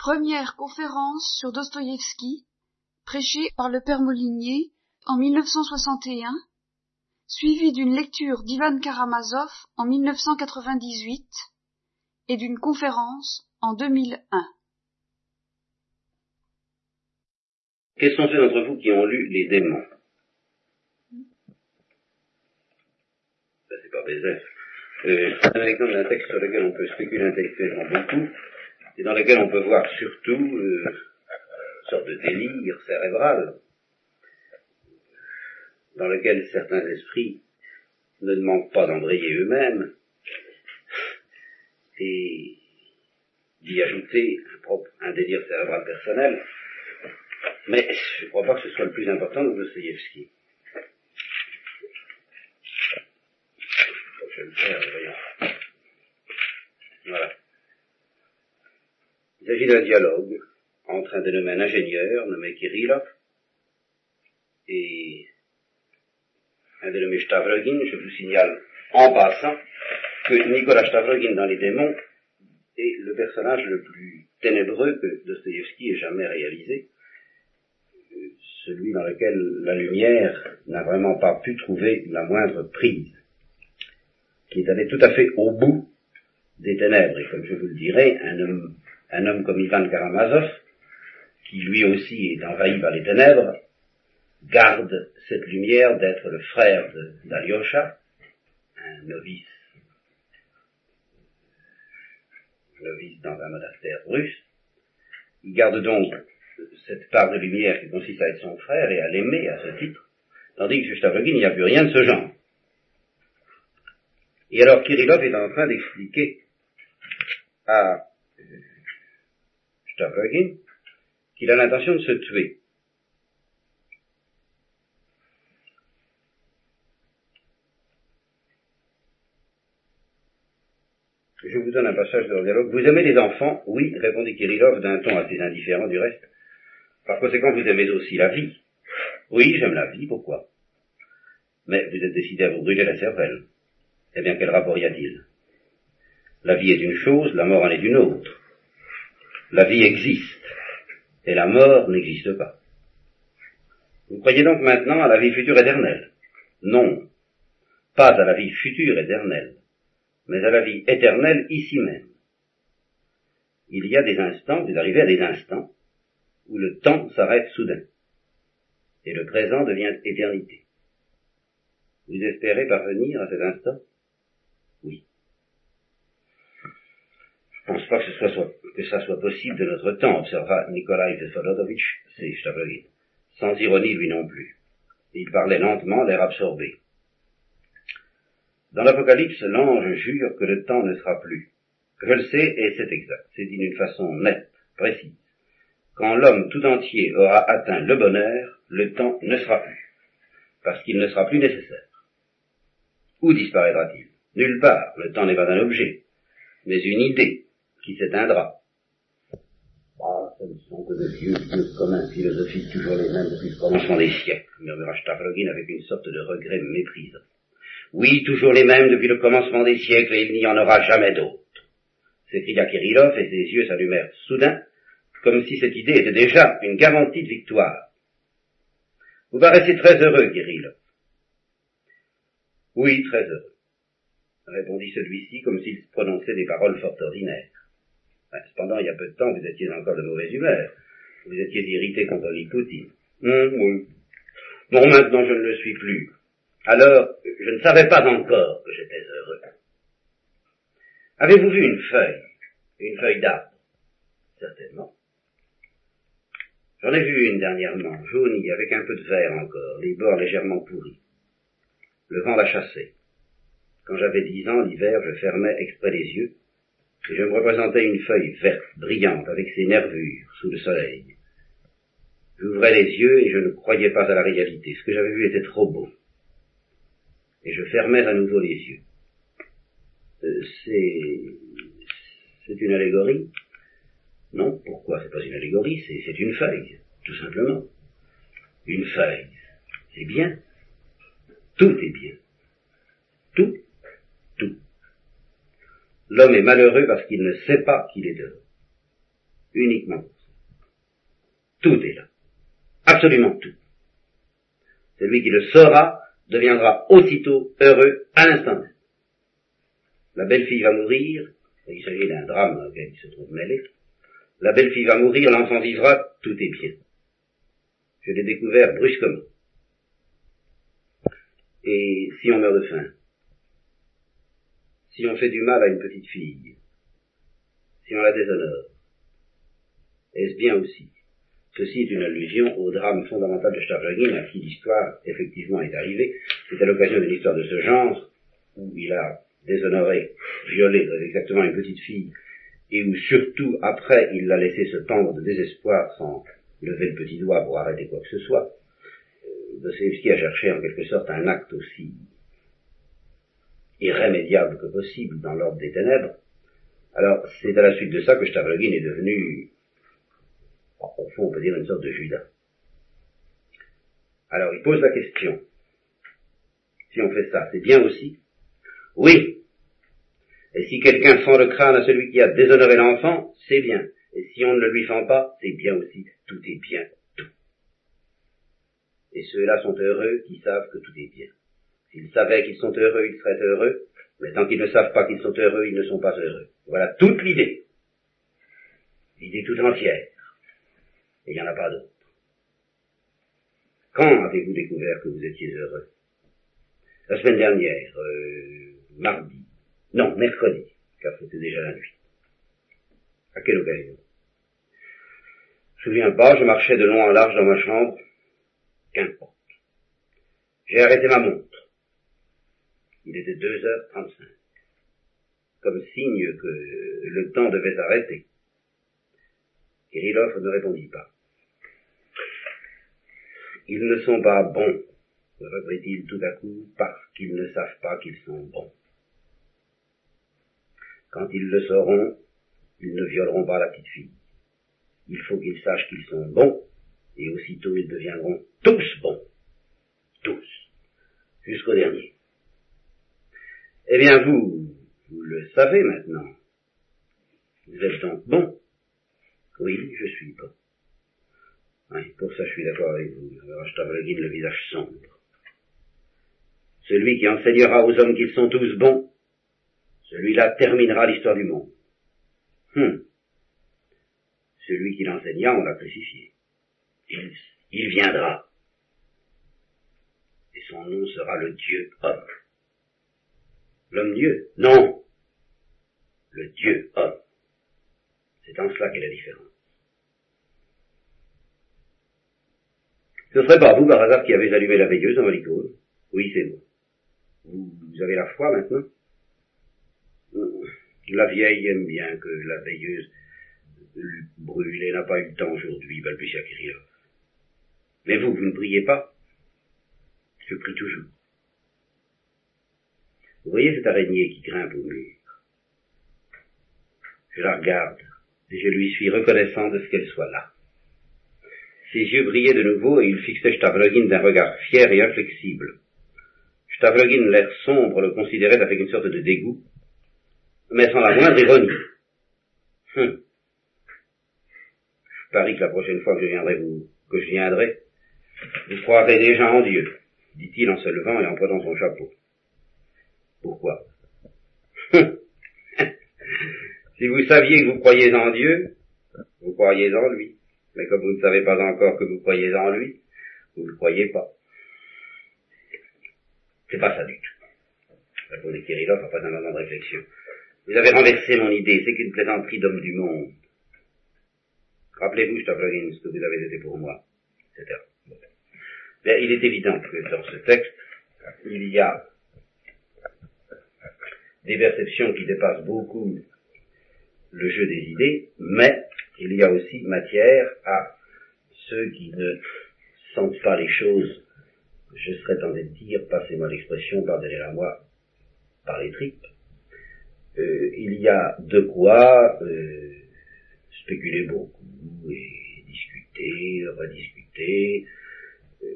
Première conférence sur Dostoïevski, prêchée par le père Molinier en 1961, suivie d'une lecture d'Ivan Karamazov en 1998 et d'une conférence en 2001. Quels sont ceux d'entre vous qui ont lu Les démons Ça, c'est pas Bézef. Euh, c'est un exemple d'un texte sur lequel on peut spéculer intellectuellement beaucoup, et dans lequel on peut voir surtout euh, une sorte de délire cérébral, dans lequel certains esprits ne demandent pas d'embrayer eux-mêmes, et d'y ajouter un délire cérébral personnel, mais je ne crois pas que ce soit le plus important de Dostoevsky. Je vais le faire, voyons. Voilà. Il s'agit d'un dialogue entre un dénommé ingénieur nommé Kirillov et un dénommé Stavrogin. Je vous signale en passant que Nicolas Stavrogin dans Les démons est le personnage le plus ténébreux que Dostoevsky ait jamais réalisé, celui dans lequel la lumière n'a vraiment pas pu trouver la moindre prise, qui est allé tout à fait au bout des ténèbres, et comme je vous le dirai, un homme un homme comme Ivan Karamazov, qui lui aussi est envahi par les ténèbres, garde cette lumière d'être le frère d'Alyosha, un novice, novice dans un monastère russe. Il garde donc cette part de lumière qui consiste à être son frère et à l'aimer à ce titre, tandis que chez Stavlogin, il n'y a plus rien de ce genre. Et alors Kirillov est en train d'expliquer à qu'il a l'intention de se tuer. Je vous donne un passage de leur dialogue. Vous aimez les enfants? Oui, répondit Kirillov d'un ton assez indifférent du reste. Par conséquent, vous aimez aussi la vie Oui, j'aime la vie, pourquoi? Mais vous êtes décidé à vous brûler la cervelle. Eh bien, quel rapport y a-t-il? La vie est une chose, la mort en est une autre. La vie existe et la mort n'existe pas. Vous croyez donc maintenant à la vie future éternelle? Non, pas à la vie future éternelle, mais à la vie éternelle ici même. Il y a des instants, vous arrivez à des instants, où le temps s'arrête soudain, et le présent devient éternité. Vous espérez parvenir à cet instant? Oui. Je pense pas que, ce soit, que ça soit possible de notre temps, observa Nikolai c'est Stavrovin. Sans ironie lui non plus. Il parlait lentement, l'air absorbé. Dans l'Apocalypse, l'ange jure que le temps ne sera plus. Je le sais et c'est exact. C'est dit d'une façon nette, précise. Quand l'homme tout entier aura atteint le bonheur, le temps ne sera plus. Parce qu'il ne sera plus nécessaire. Où disparaîtra-t-il? Nulle part. Le temps n'est pas un objet, mais une idée, qui s'éteindra. Ne sont que de vieux, vieux communs philosophiques, toujours les mêmes depuis le commencement des siècles, murmura Stavrogin avec une sorte de regret méprisant. Oui, toujours les mêmes depuis le commencement des siècles, et il n'y en aura jamais d'autres. S'écria Kirillov, et ses yeux s'allumèrent soudain, comme si cette idée était déjà une garantie de victoire. Vous paraissez très heureux, Kirillov. Oui, très heureux, répondit celui-ci comme s'il prononçait des paroles fort ordinaires. Cependant, il y a peu de temps, vous étiez encore de mauvaise humeur. Vous étiez irrité contre Poutine. Hum, oui. Bon, maintenant, je ne le suis plus. Alors, je ne savais pas encore que j'étais heureux. Avez-vous vu une feuille? Une feuille d'arbre? Certainement. J'en ai vu une dernièrement, jaunie, avec un peu de vert encore, les bords légèrement pourris. Le vent l'a chassée. Quand j'avais dix ans, l'hiver, je fermais exprès les yeux je me représentais une feuille verte, brillante, avec ses nervures, sous le soleil. J'ouvrais les yeux et je ne croyais pas à la réalité. Ce que j'avais vu était trop beau. Et je fermais à nouveau les yeux. Euh, c'est... c'est une allégorie? Non, pourquoi c'est pas une allégorie? C'est une feuille, tout simplement. Une feuille. C'est bien. Tout est bien. Tout L'homme est malheureux parce qu'il ne sait pas qu'il est heureux. Uniquement. Tout est là. Absolument tout. Celui qui le saura deviendra aussitôt heureux à l'instant même. La belle-fille va mourir, il s'agit d'un drame auquel il se trouve mêlé. La belle-fille va mourir, l'enfant vivra, tout est bien. Je l'ai découvert brusquement. Et si on meurt de faim, si on fait du mal à une petite fille, si on la déshonore, est-ce bien aussi Ceci est une allusion au drame fondamental de Stavrogin, à qui l'histoire effectivement est arrivée. C'est à l'occasion d'une histoire de ce genre, où il a déshonoré, violé exactement une petite fille, et où surtout après il l'a laissé se pendre de désespoir sans lever le petit doigt pour arrêter quoi que ce soit. Euh, Dostoevsky a cherché en quelque sorte un acte aussi irrémédiable que possible dans l'ordre des ténèbres. Alors, c'est à la suite de ça que Stavrogin est devenu, au fond, on peut dire une sorte de Judas. Alors, il pose la question. Si on fait ça, c'est bien aussi? Oui. Et si quelqu'un fend le crâne à celui qui a déshonoré l'enfant, c'est bien. Et si on ne le lui fend pas, c'est bien aussi. Tout est bien, tout. Et ceux-là sont heureux qui savent que tout est bien. S'ils savaient qu'ils sont heureux, ils seraient heureux, mais tant qu'ils ne savent pas qu'ils sont heureux, ils ne sont pas heureux. Voilà toute l'idée. L'idée tout entière. Et il n'y en a pas d'autre. Quand avez-vous découvert que vous étiez heureux? La semaine dernière, euh, mardi. Non, mercredi, car c'était déjà la nuit. À quelle occasion Je me souviens pas, je marchais de long en large dans ma chambre. Qu'importe. J'ai arrêté ma montre. Il était deux heures trente-cinq. Comme signe que le temps devait s'arrêter. Kirillov ne répondit pas. Ils ne sont pas bons, reprit-il tout à coup, parce qu'ils ne savent pas qu'ils sont bons. Quand ils le sauront, ils ne violeront pas la petite fille. Il faut qu'ils sachent qu'ils sont bons, et aussitôt ils deviendront tous bons. Tous. Jusqu'au dernier. Eh bien, vous, vous le savez maintenant. Vous êtes donc bon. Oui, je suis bon. Oui, pour ça je suis d'accord avec vous. le visage sombre. Celui qui enseignera aux hommes qu'ils sont tous bons, celui-là terminera l'histoire du monde. Hum. Celui qui l'enseigna, on l'a crucifié. Il, il viendra. Et son nom sera le Dieu homme. L'homme-dieu Non. Le Dieu homme. C'est en cela qu'est la différence. Ce serait pas vous, par hasard, qui avez allumé la veilleuse en Valicose Oui, c'est moi. Vous, vous avez la foi maintenant? La vieille aime bien que la veilleuse brûle et n'a pas eu le temps aujourd'hui, balbutia Kirillov. Mais vous, vous ne priez pas? Je prie toujours. Vous voyez cette araignée qui grimpe au mur Je la regarde et je lui suis reconnaissant de ce qu'elle soit là. Ses yeux brillaient de nouveau et il fixait Stavlogin d'un regard fier et inflexible. Stavlogin, l'air sombre, le considérait avec une sorte de dégoût, mais sans la moindre ironie. Hum. Je parie que la prochaine fois que je viendrai vous, que je viendrai, vous croirez déjà en Dieu, dit-il en se levant et en prenant son chapeau. Pourquoi Si vous saviez que vous croyez en Dieu, vous croyez en lui. Mais comme vous ne savez pas encore que vous croyez en lui, vous ne le croyez pas. C'est pas ça du tout. Répondit Kirillov après un moment de réflexion. Vous avez renversé mon idée, c'est qu'une plaisanterie d'homme du monde. Rappelez-vous, Stavlogin, ce que vous avez été pour moi, etc. il est évident que dans ce texte, il y a des perceptions qui dépassent beaucoup le jeu des idées, mais il y a aussi matière à ceux qui ne sentent pas les choses, je serais tenté de dire, passez-moi l'expression, pardonnez-la moi, par les tripes. Euh, il y a de quoi euh, spéculer beaucoup et discuter, rediscuter, euh,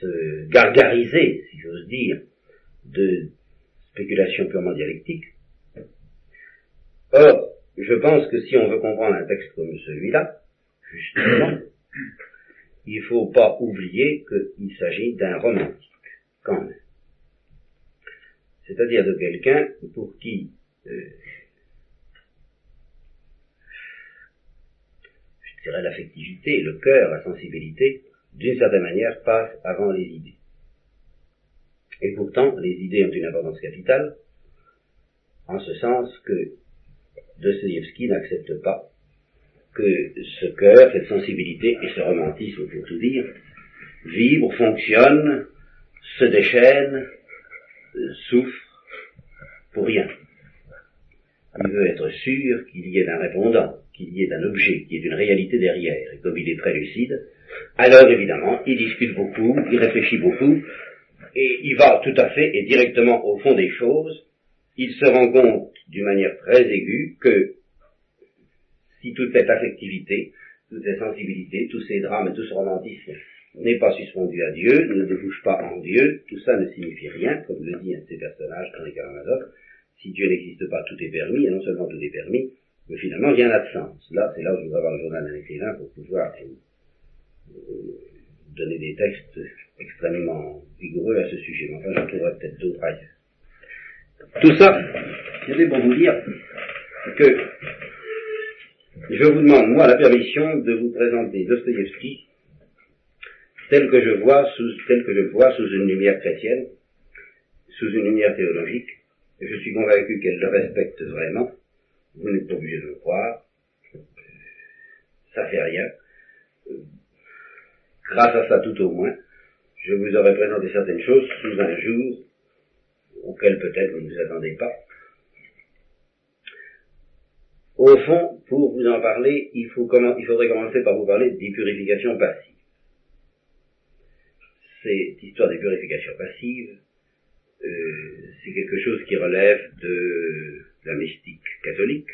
se gargariser, si j'ose dire, de spéculation purement dialectique. Or, je pense que si on veut comprendre un texte comme celui-là, justement, il ne faut pas oublier qu'il s'agit d'un romantique, quand même. C'est-à-dire de quelqu'un pour qui euh, je dirais l'affectivité, le cœur, la sensibilité, d'une certaine manière, passent avant les idées. Et pourtant, les idées ont une importance capitale, en ce sens que Dostoevsky n'accepte pas que ce cœur, cette sensibilité et ce romantisme, pour tout dire, vibrent, fonctionnent, se déchaînent, souffrent pour rien. Il veut être sûr qu'il y ait un répondant, qu'il y ait un objet, qu'il y ait une réalité derrière. Et comme il est très lucide, alors évidemment, il discute beaucoup, il réfléchit beaucoup, et il va tout à fait et directement au fond des choses. Il se rend compte d'une manière très aiguë que si toute cette affectivité, toute cette sensibilité, tous ces drames et tout ce romantisme n'est pas suspendu à Dieu, ne débouche pas en Dieu, tout ça ne signifie rien, comme le dit un de ces personnages, Henri Karamazov, si Dieu n'existe pas, tout est permis, et non seulement tout est permis, mais finalement rien n'a de sens. Là, c'est là où je voudrais avoir le journal d'un écrivain pour pouvoir euh, donner des textes extrêmement vigoureux à ce sujet. Mais enfin, j'en trouverai peut-être d'autres ailleurs. Tout ça, c'était pour vous dire que je vous demande, moi, la permission de vous présenter Dostoïevski tel que je vois sous, tel que je vois sous une lumière chrétienne, sous une lumière théologique. Je suis convaincu qu'elle le respecte vraiment. Vous n'êtes pas obligé de le croire. Ça fait rien. Grâce à ça, tout au moins, je vous aurais présenté certaines choses sous un jour auquel peut-être vous ne vous attendez pas. Au fond, pour vous en parler, il, faut faudrait commencer par vous parler d'épurification passive. Cette histoire des purifications passives, euh, c'est quelque chose qui relève de la mystique catholique.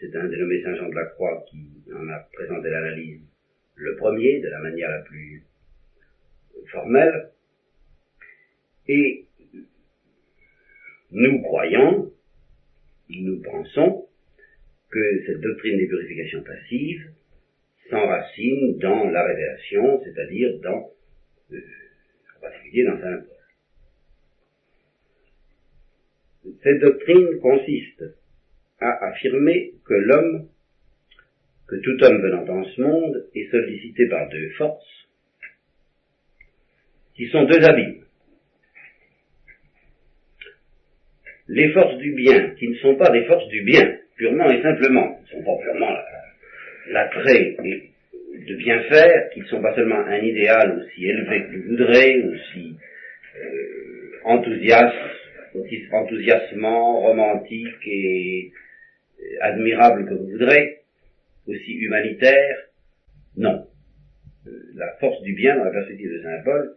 C'est un dénommé Saint Jean de la Croix qui en a présenté l'analyse le premier, de la manière la plus formelle. Et nous croyons, nous pensons, que cette doctrine des purifications passives s'enracine dans la révélation, c'est-à-dire dans, euh, en particulier dans Saint Paul. Cette doctrine consiste à affirmer que l'homme, que tout homme venant dans ce monde, est sollicité par deux forces, qui sont deux abîmes. Les forces du bien, qui ne sont pas des forces du bien, purement et simplement, ne sont pas purement l'attrait de bien faire, qui ne sont pas seulement un idéal aussi élevé que vous voudrez, aussi euh, enthousiaste, aussi enthousiasmant, romantique et admirable que vous voudrez, aussi humanitaire. Non. Euh, la force du bien dans la perspective de Saint Paul,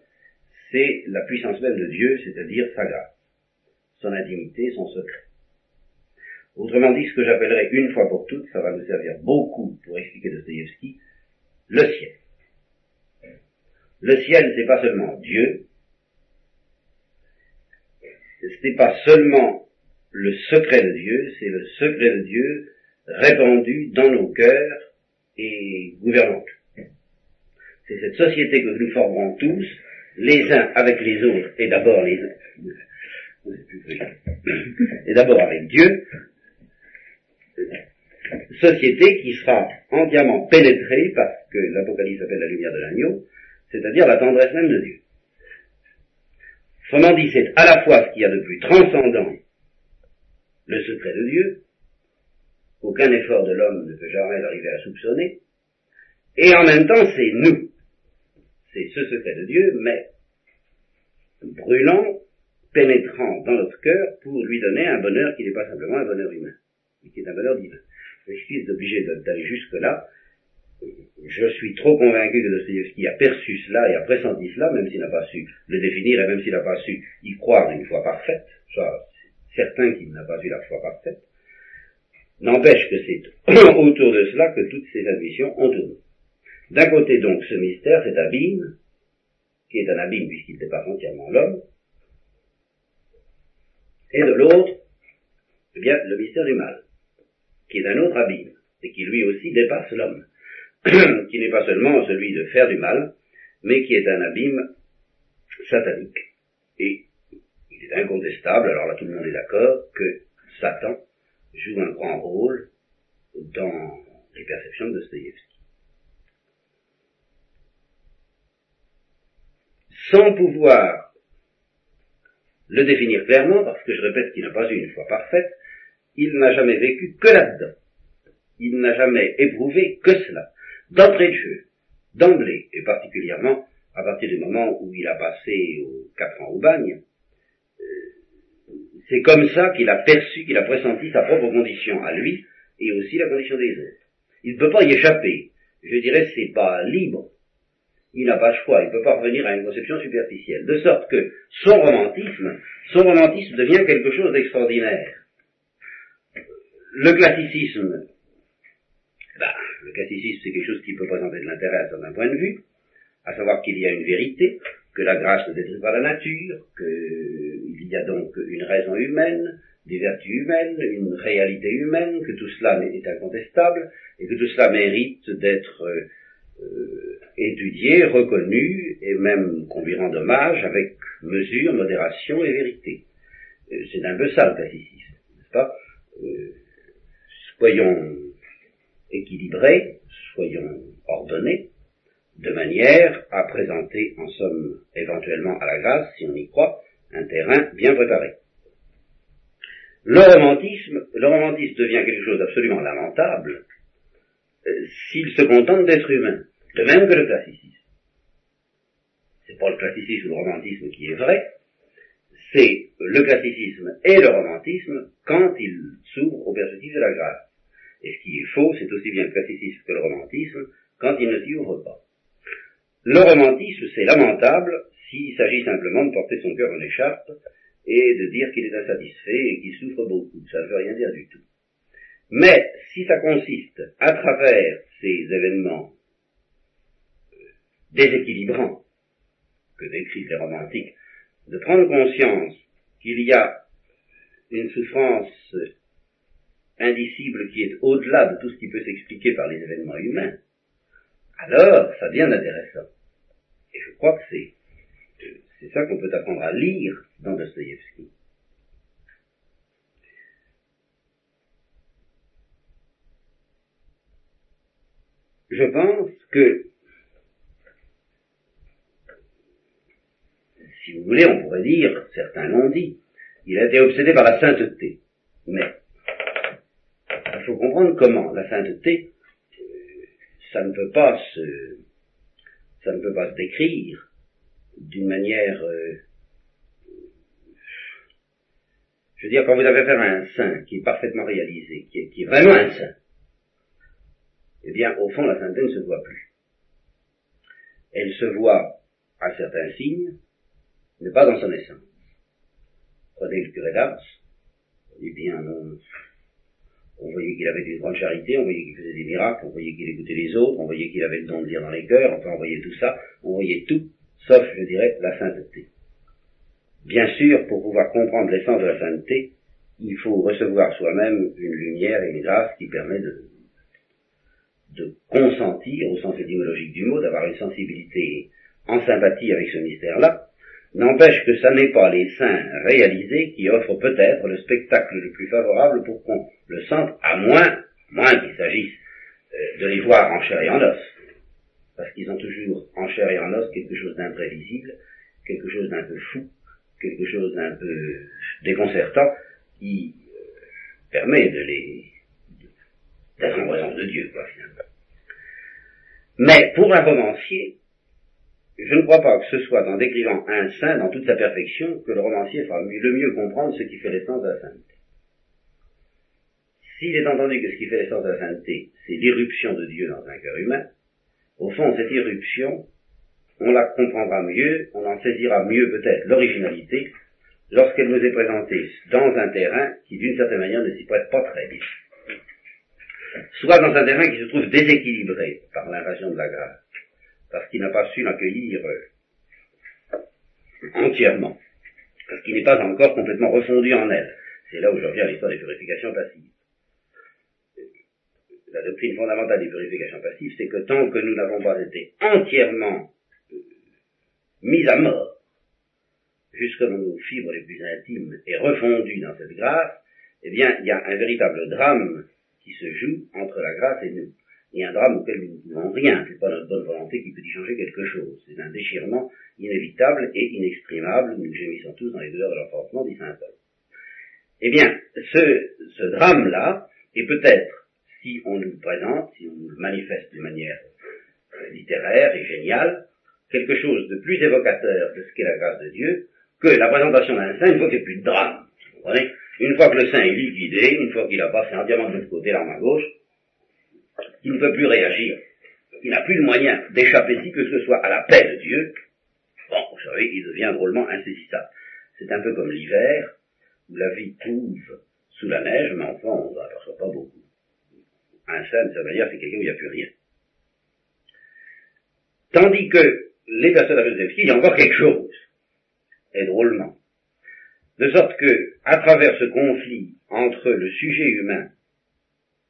c'est la puissance même de Dieu, c'est-à-dire sa grâce, son intimité, son secret. Autrement dit, ce que j'appellerais une fois pour toutes, ça va nous servir beaucoup pour expliquer Dostoevsky, le ciel. Le ciel, c'est pas seulement Dieu, ce n'est pas seulement le secret de Dieu, c'est le secret de Dieu répandu dans nos cœurs et gouvernant C'est cette société que nous formerons tous, les uns avec les autres, et d'abord les et d'abord avec Dieu, société qui sera entièrement pénétrée par ce que l'Apocalypse appelle la lumière de l'agneau, c'est-à-dire la tendresse même de Dieu. Autrement dit, c'est à la fois ce qu'il y a de plus transcendant, le secret de Dieu, aucun effort de l'homme ne peut jamais arriver à soupçonner, et en même temps c'est nous. C'est ce secret de Dieu, mais brûlant, pénétrant dans notre cœur pour lui donner un bonheur qui n'est pas simplement un bonheur humain, mais qui est un bonheur divin. Je suis obligé d'aller jusque-là, je suis trop convaincu que Dostoevsky a perçu cela et a pressenti cela, même s'il n'a pas su le définir et même s'il n'a pas su y croire une foi parfaite, soit certain qu'il n'a pas eu la foi parfaite, n'empêche que c'est autour de cela que toutes ces admissions ont tourné. D'un côté donc ce mystère, cet abîme, qui est un abîme puisqu'il dépasse entièrement l'homme, et de l'autre, eh bien, le mystère du mal, qui est un autre abîme, et qui lui aussi dépasse l'homme, qui n'est pas seulement celui de faire du mal, mais qui est un abîme satanique. Et il est incontestable, alors là tout le monde est d'accord, que Satan joue un grand rôle dans les perceptions de Dostoïevski. Sans pouvoir le définir clairement, parce que je répète qu'il n'a pas eu une foi parfaite, il n'a jamais vécu que là-dedans. Il n'a jamais éprouvé que cela. D'entrée de jeu, d'emblée, et particulièrement à partir du moment où il a passé aux quatre ans au bagne, c'est comme ça qu'il a perçu, qu'il a pressenti sa propre condition à lui, et aussi la condition des autres. Il ne peut pas y échapper. Je dirais c'est pas libre. Il n'a pas le choix, il ne peut pas revenir à une conception superficielle. De sorte que son romantisme, son romantisme devient quelque chose d'extraordinaire. Le classicisme, bah, le classicisme c'est quelque chose qui peut présenter de l'intérêt à certain point de vue, à savoir qu'il y a une vérité, que la grâce ne détruit pas la nature, qu'il y a donc une raison humaine, des vertus humaines, une réalité humaine, que tout cela est incontestable, et que tout cela mérite d'être euh, euh, étudié, reconnu, et même qu'on lui rende hommage avec mesure, modération et vérité. Euh, c'est un peu ça le classicisme, n'est-ce pas? Soyons équilibrés, soyons ordonnés, de manière à présenter, en somme, éventuellement à la grâce, si on y croit, un terrain bien préparé. Le romantisme, le romantisme devient quelque chose d'absolument lamentable euh, s'il se contente d'être humain, de même que le classicisme. C'est pas le classicisme ou le romantisme qui est vrai, c'est le classicisme et le romantisme quand ils s'ouvrent aux perspectives de la grâce. Et ce qui est faux, c'est aussi bien le classicisme que le romantisme quand ils ne s'y ouvrent pas. Le romantisme, c'est lamentable s'il s'agit simplement de porter son cœur en écharpe et de dire qu'il est insatisfait et qu'il souffre beaucoup. Ça ne veut rien dire du tout. Mais si ça consiste, à travers ces événements euh, déséquilibrants que décrivent les romantiques, de prendre conscience qu'il y a une souffrance indicible qui est au-delà de tout ce qui peut s'expliquer par les événements humains, alors ça devient intéressant. Et je crois que c'est, c'est ça qu'on peut apprendre à lire dans Dostoïevski. Je pense que, si vous voulez, on pourrait dire, certains l'ont dit, il a été obsédé par la sainteté. Mais, il faut comprendre comment la sainteté ça ne peut pas se, ça ne peut pas se décrire d'une manière, euh, je veux dire, quand vous avez affaire à un saint qui est parfaitement réalisé, qui est, vraiment un saint, eh bien, au fond, la sainteté ne se voit plus. Elle se voit à certains signes, mais pas dans son essence. Prenez le curé d'Ars, eh bien, non, on voyait qu'il avait une grande charité, on voyait qu'il faisait des miracles, on voyait qu'il écoutait les autres, on voyait qu'il avait le don de lire dans les cœurs, enfin on voyait tout ça, on voyait tout, sauf, je dirais, la sainteté. Bien sûr, pour pouvoir comprendre l'essence de la sainteté, il faut recevoir soi-même une lumière et une grâce qui permet de, de consentir, au sens étymologique du mot, d'avoir une sensibilité en sympathie avec ce mystère-là, n'empêche que ça n'est pas les saints réalisés qui offrent peut-être le spectacle le plus favorable pour qu'on le sente, à moins, moins qu'il s'agisse euh, de les voir en chair et en os. Parce qu'ils ont toujours en chair et en os quelque chose d'imprévisible, quelque chose d'un peu fou, quelque chose d'un peu déconcertant, qui euh, permet de les d'être en présence de Dieu, quoi, finalement. Mais pour un romancier, je ne crois pas que ce soit en décrivant un saint dans toute sa perfection que le romancier fera le mieux comprendre ce qui fait l'essence de la sainteté. S'il est entendu que ce qui fait l'essence de la sainteté, c'est l'irruption de Dieu dans un cœur humain, au fond, cette irruption, on la comprendra mieux, on en saisira mieux peut-être l'originalité, lorsqu'elle nous est présentée dans un terrain qui, d'une certaine manière, ne s'y prête pas très bien. Soit dans un terrain qui se trouve déséquilibré par l'invasion de la grâce, parce qu'il n'a pas su l'accueillir euh, entièrement, parce qu'il n'est pas encore complètement refondu en elle. C'est là où je reviens à l'histoire des purifications passives. la doctrine fondamentale des purifications passives, c'est que tant que nous n'avons pas été entièrement euh, mis à mort, jusque dans nos fibres les plus intimes et refondus dans cette grâce, eh bien, il y a un véritable drame qui se joue entre la grâce et nous. A un drame auquel nous ne pouvons rien, c'est pas notre bonne volonté qui peut y changer quelque chose. C'est un déchirement inévitable et inexprimable, nous gémissons tous dans les douleurs de l'enfantement, dit Saint Paul. Eh bien, ce, ce drame-là est peut-être si on nous le présente, si on nous le manifeste de manière euh, littéraire et géniale, quelque chose de plus évocateur de ce qu'est la grâce de Dieu que la présentation d'un saint une fois qu'il n'y a plus de drame. Vous comprenez? Une fois que le saint est liquidé, une fois qu'il a passé entièrement de l'autre côté, l'arme à gauche, il ne peut plus réagir. Il n'a plus de moyen d'échapper si que ce soit à la paix de Dieu. Bon, vous savez, il devient drôlement insaisissable. C'est un peu comme l'hiver, où la vie trouve sous la neige, mais enfin, on ne aperçoit pas beaucoup un saint, ça veut dire c'est quelqu'un où il n'y a plus rien. Tandis que les personnes à il y a encore quelque chose, et drôlement. De sorte que, à travers ce conflit entre le sujet humain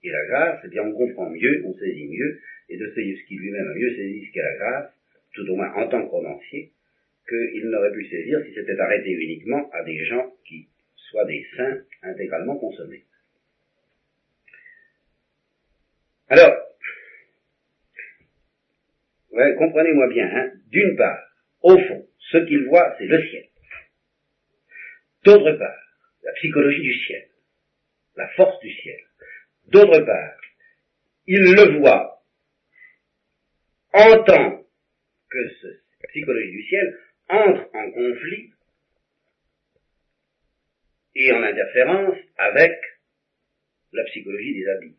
et la grâce, eh bien, on comprend mieux, on saisit mieux, et Dostoevsky lui-même a mieux saisi ce qu'est la grâce, tout au moins en tant que romancier, qu'il n'aurait pu saisir si c'était arrêté uniquement à des gens qui soient des saints intégralement consommés. Alors, comprenez-moi bien, hein, d'une part, au fond, ce qu'il voit, c'est le ciel. D'autre part, la psychologie du ciel, la force du ciel. D'autre part, il le voit en tant que cette psychologie du ciel entre en conflit et en interférence avec la psychologie des habits.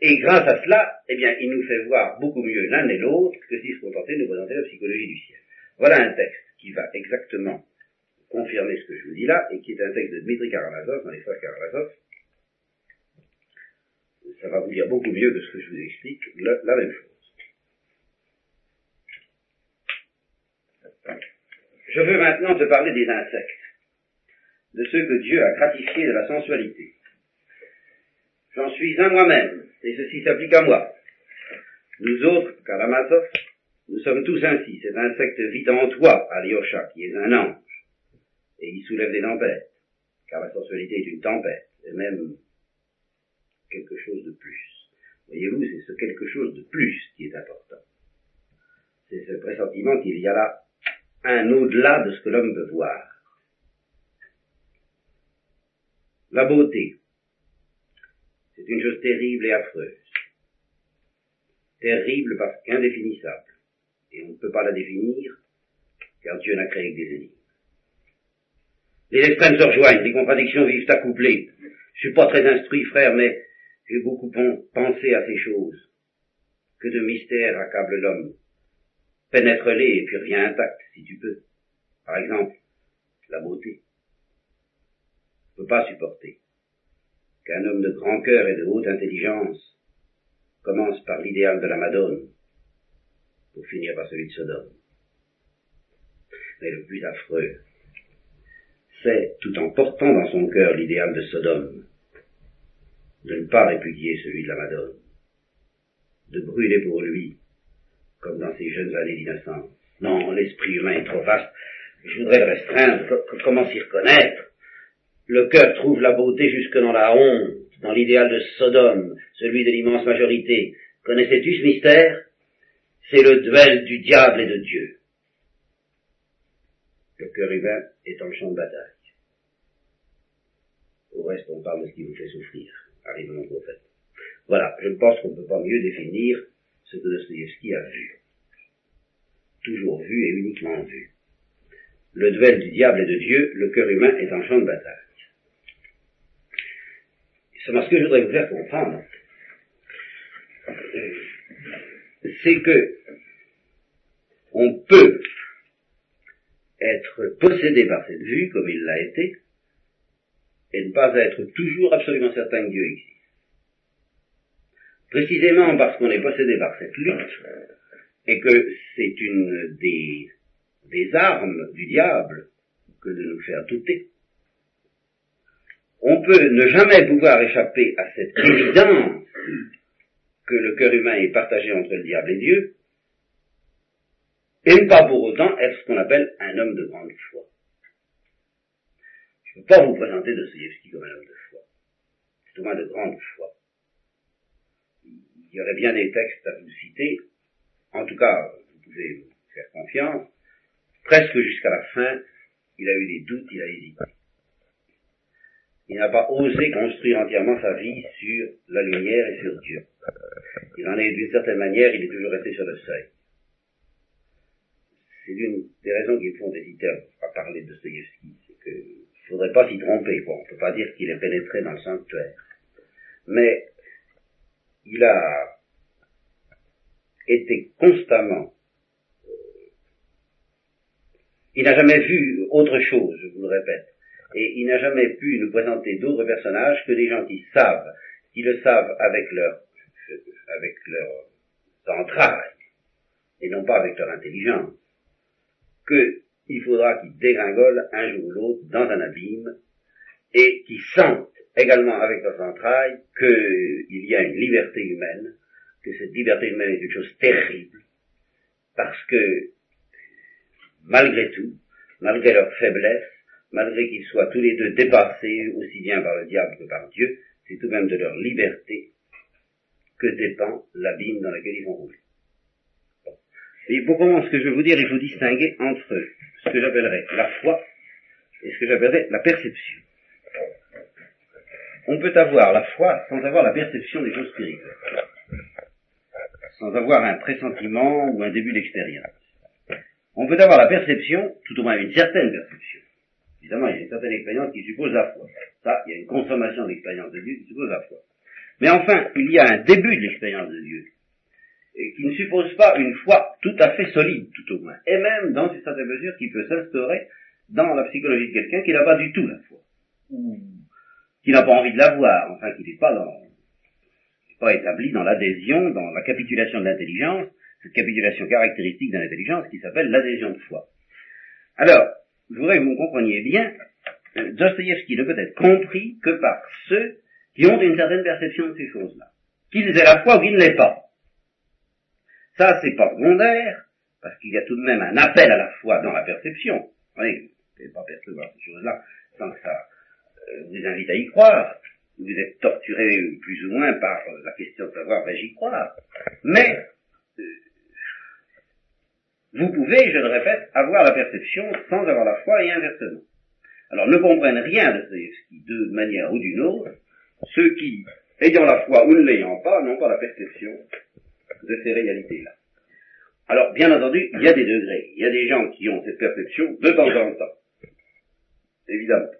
Et grâce à cela, eh bien, il nous fait voir beaucoup mieux l'un et l'autre que s'il se contentait de nous présenter la psychologie du ciel. Voilà un texte qui va exactement confirmer ce que je vous dis là, et qui est un texte de Dmitri Karamazov, dans frères Karamazov. Ça va vous dire beaucoup mieux que ce que je vous explique, la, même chose. Je veux maintenant te parler des insectes, de ceux que Dieu a gratifiés de la sensualité. J'en suis un moi-même, et ceci s'applique à moi. Nous autres, Karamazov, nous sommes tous ainsi. Cet insecte vit en toi, Alyosha, qui est un ange, et il soulève des tempêtes, car la sensualité est une tempête, et même quelque chose de plus. Voyez-vous, c'est ce quelque chose de plus qui est important. C'est ce pressentiment qu'il y a là un au-delà de ce que l'homme peut voir. La beauté, c'est une chose terrible et affreuse. Terrible parce qu'indéfinissable. Et on ne peut pas la définir, car Dieu n'a créé que des énigmes. Les extrêmes se rejoignent, les contradictions vivent accouplées. Je suis pas très instruit, frère, mais j'ai beaucoup pensé à ces choses. Que de mystères accable l'homme. Pénètre-les et puis reviens intact, si tu peux. Par exemple, la beauté. Je ne peux pas supporter qu'un homme de grand cœur et de haute intelligence commence par l'idéal de la Madone pour finir par celui de Sodome. Mais le plus affreux, c'est, tout en portant dans son cœur l'idéal de Sodome, de ne pas répudier celui de la Madone, de brûler pour lui, comme dans ses jeunes années d'innocence. Non, l'esprit humain est trop vaste, je voudrais le restreindre, comment s'y reconnaître? Le cœur trouve la beauté jusque dans la honte, dans l'idéal de Sodome, celui de l'immense majorité. Connaissais-tu ce mystère? C'est le duel du diable et de Dieu. Le cœur humain est en champ de bataille. Au reste, on parle de ce qui vous fait souffrir. Arrive mon prophète. Voilà, je pense qu'on ne peut pas mieux définir ce que Dostoevsky a vu. Toujours vu et uniquement vu. Le duel du diable et de Dieu, le cœur humain est en champ de bataille. Ce que je voudrais vous faire comprendre, c'est que on peut être possédé par cette vue, comme il l'a été, et ne pas être toujours absolument certain que Dieu existe. Précisément parce qu'on est possédé par cette lutte, et que c'est une des, armes du diable que de nous faire douter on peut ne jamais pouvoir échapper à cette évidence que le cœur humain est partagé entre le diable et Dieu, et ne pas pour autant être ce qu'on appelle un homme de grande foi. Je ne peux pas vous présenter Dostoevsky comme un homme de foi, c'est au moins de grande foi. Il y aurait bien des textes à vous citer, en tout cas, vous pouvez vous faire confiance, presque jusqu'à la fin, il a eu des doutes, il a hésité. Il n'a pas osé construire entièrement sa vie sur la lumière et sur Dieu. Il en est d'une certaine manière, il est toujours resté sur le seuil. C'est l'une des raisons qui me font hésiter à, parler de Dostoevsky, c'est qu'il ne faudrait pas s'y tromper. Bon, on ne peut pas dire qu'il est pénétré dans le sanctuaire. Mais il a été constamment il n'a jamais vu autre chose, je vous le répète. Et il n'a jamais pu nous présenter d'autres personnages que des gens qui savent, qui le savent avec leur, avec leur entrailles, et non pas avec leur intelligence, qu'il faudra qu'ils dégringolent un jour ou l'autre dans un abîme, et qui sentent également avec leurs entrailles qu'il y a une liberté humaine, que cette liberté humaine est une chose terrible, parce que malgré tout, malgré leur faiblesse, malgré qu'ils soient tous les deux dépassés aussi bien par le diable que par Dieu, c'est tout de même de leur liberté que dépend l'abîme dans lequel ils vont rouler. Et pour commencer, ce que je veux vous dire, il faut distinguer entre ce que j'appellerais la foi et ce que j'appellerais la perception. On peut avoir la foi sans avoir la perception des choses spirituelles, sans avoir un pressentiment ou un début d'expérience on peut avoir la perception, tout au moins une certaine perception. Évidemment, il y a une certaine expérience qui suppose la foi. Ça, il y a une consommation d'expérience de Dieu qui suppose la foi. Mais enfin, il y a un début de l'expérience de Dieu, qui ne suppose pas une foi tout à fait solide, tout au moins. Et même, dans une certaine mesure, qui peut s'instaurer dans la psychologie de quelqu'un qui n'a pas du tout la foi. Ou qui n'a pas envie de l'avoir, enfin, qui n'est pas dans, pas établi dans l'adhésion, dans la capitulation de l'intelligence, cette capitulation caractéristique de l'intelligence qui s'appelle l'adhésion de foi. Alors, je voudrais que vous compreniez bien, euh, Dostoïevski ne peut être compris que par ceux qui ont une certaine perception de ces choses-là. Qu'ils aient la foi ou qu'ils ne l'aient pas. Ça, c'est pas secondaire, parce qu'il y a tout de même un appel à la foi dans la perception. Vous voyez, vous ne pouvez pas percevoir ces choses-là sans que ça euh, vous invite à y croire. Vous êtes torturé plus ou moins par euh, la question de savoir vais-je y croire? Mais vous pouvez, je le répète, avoir la perception sans avoir la foi et inversement. Alors ne comprennent rien de Dostoevsky de manière ou d'une autre, ceux qui, ayant la foi ou ne l'ayant pas, n'ont pas la perception de ces réalités-là. Alors, bien entendu, il y a des degrés. Il y a des gens qui ont cette perception de temps en temps. Évidemment.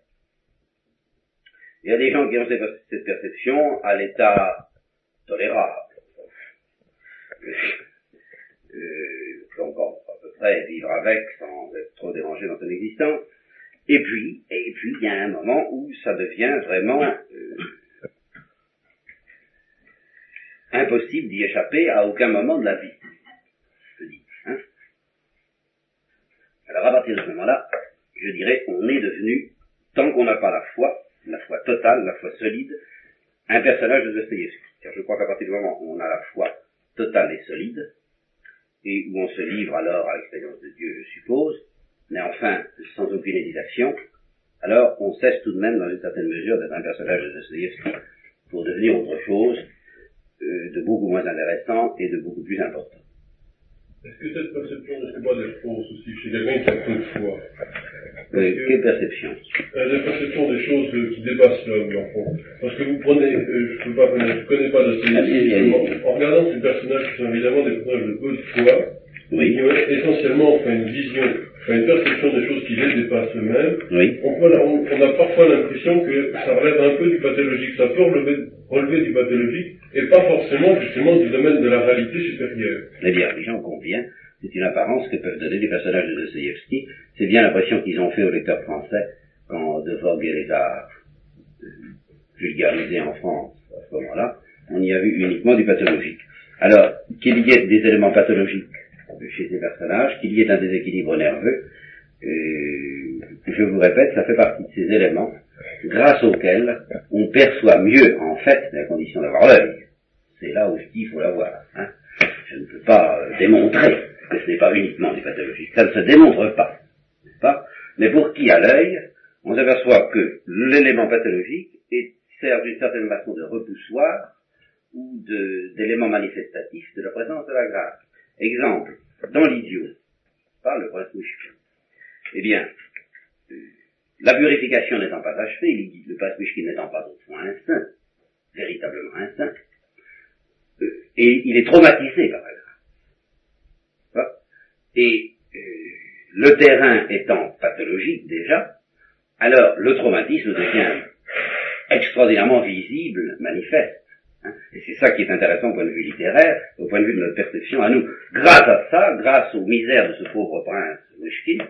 Il y a des gens qui ont cette perception à l'état tolérable. Euh, encore vivre avec sans être trop dérangé dans son existence. Et puis, et puis, il y a un moment où ça devient vraiment euh, impossible d'y échapper à aucun moment de la vie. Je dis. Hein Alors à partir de ce moment-là, je dirais, on est devenu, tant qu'on n'a pas la foi, la foi totale, la foi solide, un personnage de Dostoevsky. Car je crois qu'à partir du moment où on a la foi totale et solide, et où on se livre alors à l'expérience de Dieu, je suppose, mais enfin sans aucune hésitation, alors on cesse tout de même dans une certaine mesure d'être un personnage de Dostoevsky pour devenir autre chose de beaucoup moins intéressant et de beaucoup plus important. Est-ce que cette perception ne serait pas d'être fausse aussi chez quelqu'un qui a peu de foi euh, Quelle perception? Euh, La perception des choses qui dépassent l'homme, en fond. Parce que vous prenez, euh, je ne pas je connais pas de ces en regardant ces personnages qui sont évidemment des personnages de peu de foi, oui. qui ont essentiellement enfin, une vision, enfin, une perception des choses qui les dépassent eux-mêmes, oui. on, on, on, a parfois l'impression que ça relève un peu du pathologique. Ça peut relever, relever du pathologique, et pas forcément justement du domaine de la réalité supérieure. Eh bien, les gens conviennent, c'est une apparence que peuvent donner les personnages de Dostoevsky. C'est bien l'impression qu'ils ont fait aux lecteurs français quand De Vogue les a euh, vulgarisés en France à ce moment-là. On y a vu uniquement du pathologique. Alors, qu'il y ait des éléments pathologiques chez ces personnages, qu'il y ait un déséquilibre nerveux, euh, je vous répète, ça fait partie de ces éléments grâce auquel on perçoit mieux, en fait, la condition d'avoir l'œil. C'est là où je il faut l'avoir. Hein. Je ne peux pas euh, démontrer que ce n'est pas uniquement des pathologies. Ça ne se démontre pas. pas? Mais pour qui a l'œil, on s'aperçoit que l'élément pathologique sert d'une certaine façon de repoussoir ou d'élément manifestatif de la présence de la grâce. Exemple, dans l'idiot, pas le prince Eh bien, euh, la purification n'étant pas achevée, le prince n'étant pas au point un saint, véritablement un saint, euh, et il est traumatisé par la grâce. Et euh, le terrain étant pathologique déjà, alors le traumatisme devient extraordinairement visible, manifeste. Hein. Et c'est ça qui est intéressant au point de vue littéraire, au point de vue de notre perception à nous. Grâce à ça, grâce aux misères de ce pauvre prince Mouchkin,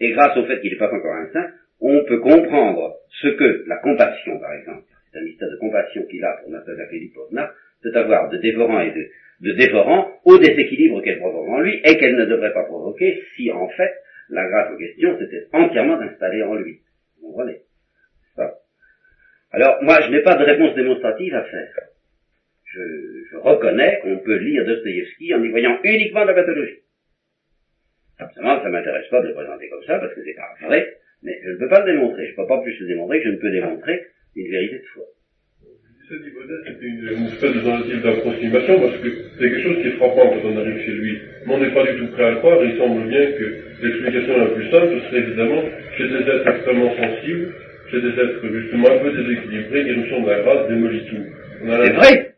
et grâce au fait qu'il n'est pas encore un saint, on peut comprendre ce que la compassion, par exemple, c'est un mystère de compassion qu'il a pour Natalia Filipovna, peut avoir de dévorant et de, de dévorant au déséquilibre qu'elle provoque en lui et qu'elle ne devrait pas provoquer si en fait la grâce en question s'était entièrement installée en lui. Vous comprenez? Alors moi je n'ai pas de réponse démonstrative à faire je, reconnais qu'on peut lire Dostoïevski en y voyant uniquement la pathologie. Absolument, ça m'intéresse pas de le présenter comme ça, parce que c'est pas vrai, mais je ne peux pas le démontrer. Je ne peux pas plus le démontrer que je ne peux démontrer une vérité de foi. Cette hypothèse, c'était une, espèce de tentative d'approximation, parce que c'est quelque chose qui est frappant quand on arrive chez lui. Mais on n'est pas du tout prêt à le croire, il semble bien que l'explication la plus simple, ce serait évidemment chez des êtres extrêmement sensibles, chez des êtres justement un peu déséquilibrés, l'irruption de la grâce démolit tout. C'est vrai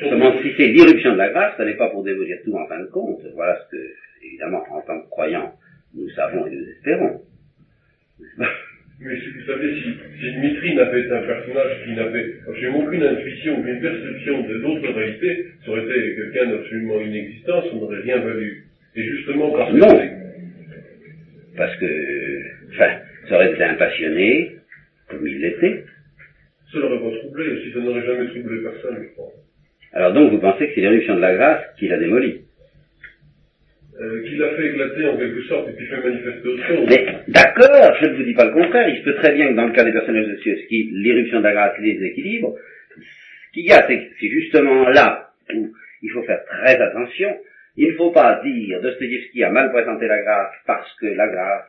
Seulement, si c'est l'irruption de la grâce, ce n'est pas pour démolir tout en fin de compte. Voilà ce que, évidemment, en tant que croyants, nous savons et nous espérons. Mais vous savez, si, si Dmitri n'avait été un personnage qui n'avait absolument aucune intuition, aucune perception de d'autres réalités, ça aurait été quelqu'un d'absolument inexistant, ça n'aurait rien valu. Et justement parce que... Non Parce que, enfin, ça aurait été un passionné, comme il l'était. Ça l'aurait pas troublé, aussi ça n'aurait jamais troublé personne, je crois. Alors donc vous pensez que c'est l'éruption de la grâce qui l'a démoli? Euh, fait éclater en quelque sorte et fait manifester autre chose. Mais d'accord, je ne vous dis pas le contraire. Il se peut très bien que dans le cas des personnages de Dostoevsky, l'éruption de la grâce les déséquilibre. Ce qu'il y a, c'est justement là où il faut faire très attention. Il ne faut pas dire Dostoevsky a mal présenté la grâce parce que la grâce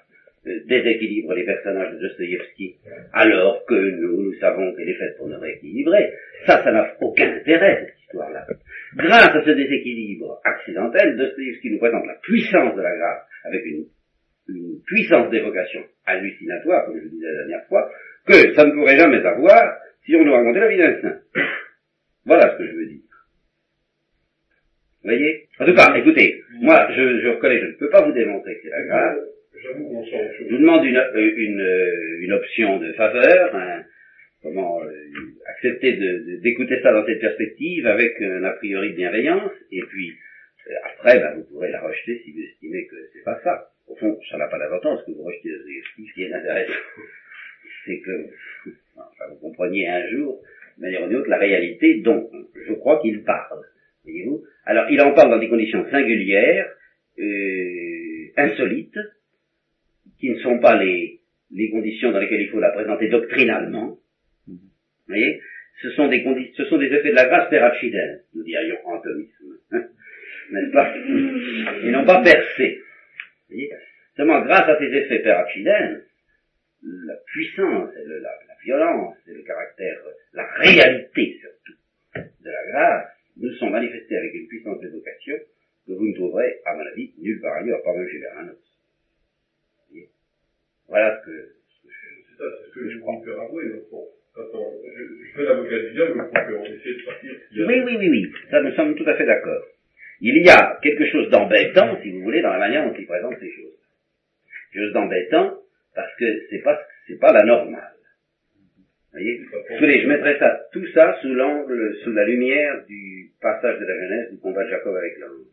euh, déséquilibre les personnages de Dostoevsky, alors que nous, nous savons qu'elle est faite pour nous rééquilibrer. Ça, ça n'a aucun intérêt, histoire-là. Grâce à ce déséquilibre accidentel, Dostoevsky nous présente la puissance de la grâce avec une, puissance d'évocation hallucinatoire, comme je le disais la dernière fois, que ça ne pourrait jamais avoir si on nous racontait la vie d'un saint. Voilà ce que je veux dire. Vous voyez? En tout cas, écoutez, moi, je, reconnais, je ne peux pas vous démontrer que c'est la grâce. Je vous demande une, euh, une, euh, une option de faveur, comment euh, accepter d'écouter ça dans cette perspective avec un a priori de bienveillance, et puis euh, après, ben, vous pourrez la rejeter si vous estimez que c'est pas ça. Au fond, ça n'a pas d'importance que vous rejetez ce qui est intéressant. C'est que enfin, vous compreniez un jour, de manière ou d'une autre, la réalité dont je crois qu'il parle. Voyez-vous? Alors, il en parle dans des conditions singulières, euh, insolites, qui ne sont pas les, les conditions dans lesquelles il faut la présenter doctrinalement, vous voyez ce sont, des ce sont des effets de la grâce perachidène, nous dirions en thomisme. N'est-ce pas Ils n'ont pas percé. Vous voyez Seulement grâce à ces effets perachidènes, la puissance, et la, la, violence, et le caractère, la réalité surtout de la grâce, nous sont manifestés avec une puissance d'évocation que vous ne trouverez, à mon avis, nulle part ailleurs, pas même chez Vernanos. Voilà ce que, ce que je, c'est ça, c'est ce que je crois. Faire avouer, Attends, je, je fais l'avocat du diable pour qu'on essaie de sortir. Oui, oui, oui, oui. Ça, nous sommes tout à fait d'accord. Il y a quelque chose d'embêtant, si vous voulez, dans la manière dont il présente ces choses. Quelque chose d'embêtant, parce que c'est pas, c'est pas la normale. Vous voyez? je mettrais ça, tout ça sous l'angle, sous la lumière du passage de la Genèse, du combat de Jacob avec l'ange.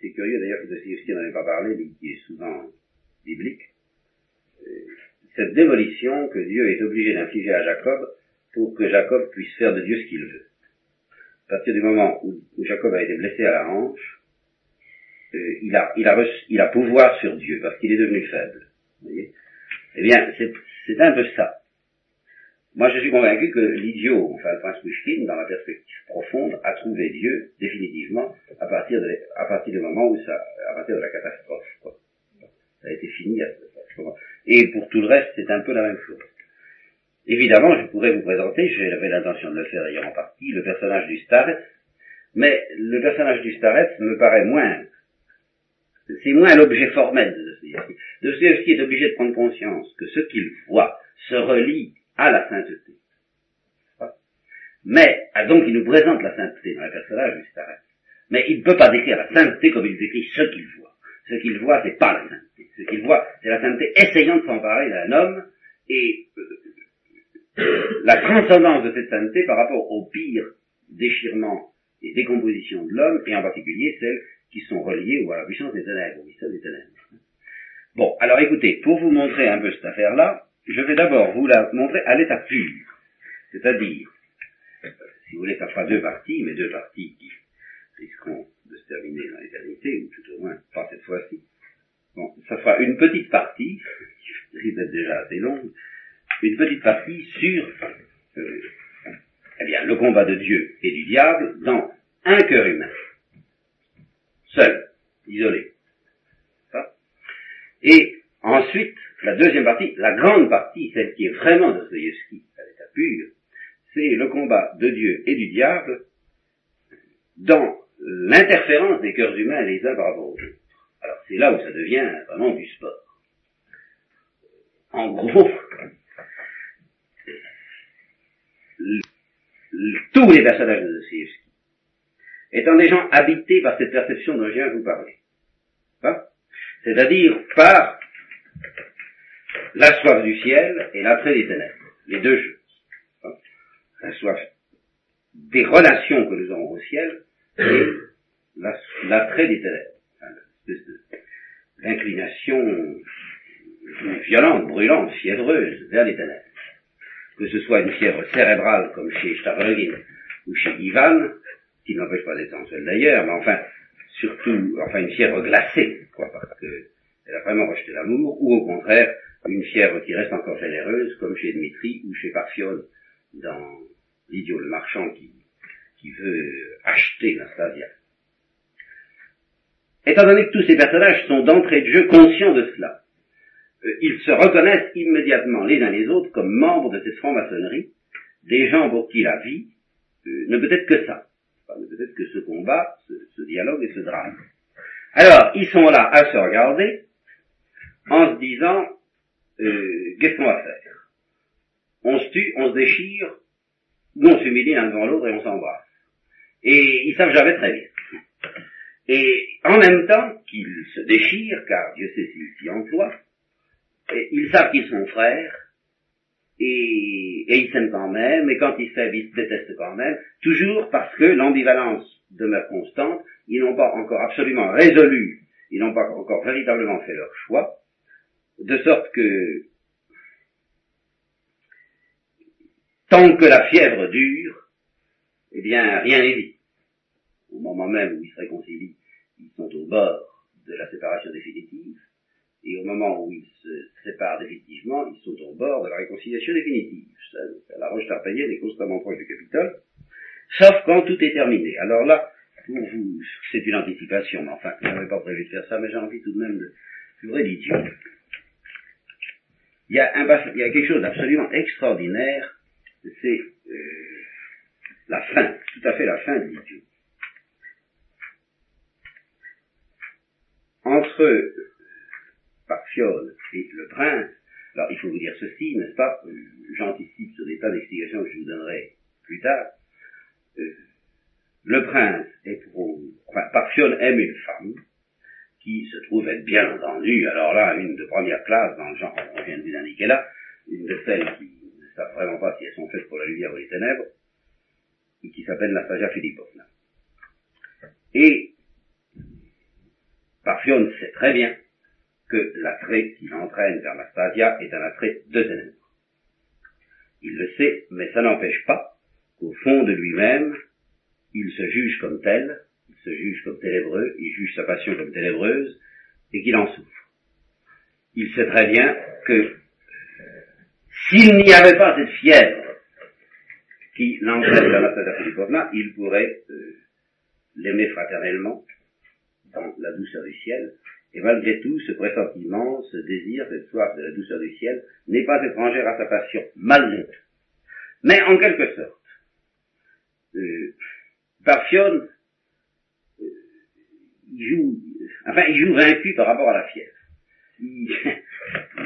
C'est curieux d'ailleurs que Dostoevsky n'en ait pas parlé, lui qui est souvent biblique. Euh, cette démolition que Dieu est obligé d'infliger à Jacob pour que Jacob puisse faire de Dieu ce qu'il veut. À partir du moment où, Jacob a été blessé à la hanche, euh, il, a, pouvoir sur Dieu parce qu'il est devenu faible. Vous voyez? Eh bien, c'est un peu ça. Moi, je suis convaincu que l'idiot, enfin le prince Pushkin, dans la perspective profonde, a trouvé Dieu définitivement à partir, de, à du moment où ça, à partir de la catastrophe. Ça a été fini. Et pour tout le reste, c'est un peu la même chose. Évidemment, je pourrais vous présenter, j'avais l'intention de le faire d'ailleurs en partie, le personnage du Starets, mais le personnage du Starets me paraît moins, c'est moins l'objet formel de Dostoevsky. Dostoevsky est obligé de prendre conscience que ce qu'il voit se relie à la sainteté. Mais, ah, donc il nous présente la sainteté dans le personnage du Starets. Mais il ne peut pas décrire la sainteté comme il décrit ce qu'il voit. Ce qu'il voit, c'est pas la sainteté. Ce qu'il voit, c'est la sainteté essayant de s'emparer d'un homme et euh, la transcendance de cette sainteté par rapport au pire déchirement et décomposition de l'homme, et en particulier celles qui sont reliées à la puissance des ténèbres, des ténèbres. Bon, alors écoutez, pour vous montrer un peu cette affaire-là, je vais d'abord vous la montrer à l'état pur. C'est-à-dire, si vous voulez, ça fera deux parties, mais deux parties qui risqueront de se terminer dans l'éternité, ou tout au moins pas cette fois-ci. Bon, ça fera une petite partie, qui risque d'être déjà assez longue, une petite partie sur euh, eh bien, le combat de Dieu et du diable dans un cœur humain, seul, isolé. Et ensuite, la deuxième partie, la grande partie, celle qui est vraiment Dostoïevski à l'état pur, c'est le combat de Dieu et du diable dans l'interférence des cœurs humains les uns par aux autres. Alors c'est là où ça devient vraiment du sport. En gros, tous les personnages de Dostoevsky, étant des gens habités par cette perception dont je viens de vous parler, hein, c'est-à-dire par la soif du ciel et l'attrait des ténèbres, les deux choses. Hein, la soif des relations que nous avons au ciel l'attrait des ténèbres, l'inclination violente, brûlante, fiévreuse vers les ténèbres. Que ce soit une fièvre cérébrale comme chez Stavrogin ou chez Ivan, qui n'empêche pas d'être sensuel d'ailleurs, mais enfin, surtout, enfin une fièvre glacée, quoi, parce qu'elle a vraiment rejeté l'amour, ou au contraire, une fièvre qui reste encore généreuse, comme chez Dmitri ou chez Parfiol, dans l'idiot le marchand qui, qui veut acheter Nastasia. Étant donné que tous ces personnages sont d'entrée de jeu conscients de cela, euh, ils se reconnaissent immédiatement les uns les autres comme membres de cette franc-maçonnerie, des gens pour qui la vie euh, ne peut être que ça, ne peut être que ce combat, ce, dialogue et ce drame. Alors, ils sont là à se regarder en se disant, euh, qu'est-ce qu'on va faire? On se tue, on se déchire, ou on s'humilie l'un devant l'autre et on s'embrasse. Et ils savent jamais très bien. Et en même temps qu'ils se déchirent, car Dieu sait s'ils s'y emploient, ils savent qu'ils sont frères, et, ils s'aiment quand même, et quand ils s'aiment, ils se détestent quand même, toujours parce que l'ambivalence demeure constante, ils n'ont pas encore absolument résolu, ils n'ont pas encore véritablement fait leur choix, de sorte que tant que la fièvre dure, eh bien rien n'est dit. Au moment même où ils se réconcilient, ils sont au bord de la séparation définitive, et au moment où ils se séparent définitivement, ils sont au bord de la réconciliation définitive. La roche tarpéienne est constamment proche du Capitole, sauf quand tout est terminé. Alors là, pour vous, c'est une anticipation, mais enfin, je n'avais pas prévu de faire ça, mais j'ai envie tout de même de vous l'idiot. Il y, a un, il y a quelque chose d'absolument extraordinaire, c'est euh, la fin, tout à fait la fin de l'idiot. Entre Parfiole et le prince, alors il faut vous dire ceci, n'est-ce pas J'anticipe sur des tas d'explications que je vous donnerai plus tard. Euh, le prince est pour... Enfin, Parfiole aime une femme qui se trouve être bien entendue, alors là, une de première classe, dans le genre qu'on vient de vous indiquer là, une de celles qui ne savent vraiment pas si elles sont faites pour la lumière ou les ténèbres, et qui s'appelle Nastasia Filipovna. Et Parfione sait très bien que l'attrait qui l'entraîne vers Nastasia est un attrait de ténèbres. Il le sait, mais ça n'empêche pas qu'au fond de lui-même, il se juge comme tel, il se juge comme ténébreux, il juge sa passion comme ténébreuse, et qu'il en souffre. Il sait très bien que S'il n'y avait pas cette fièvre qui l'entraîne vers Nastasia Filipovna, il pourrait euh, l'aimer fraternellement dans la douceur du ciel, et malgré tout, ce pressentiment, ce désir, cette soif de la douceur du ciel n'est pas étrangère à sa passion, malgré tout. Mais en quelque sorte, euh, Parfione, euh, joue, enfin, il joue vaincu par rapport à la fièvre. Il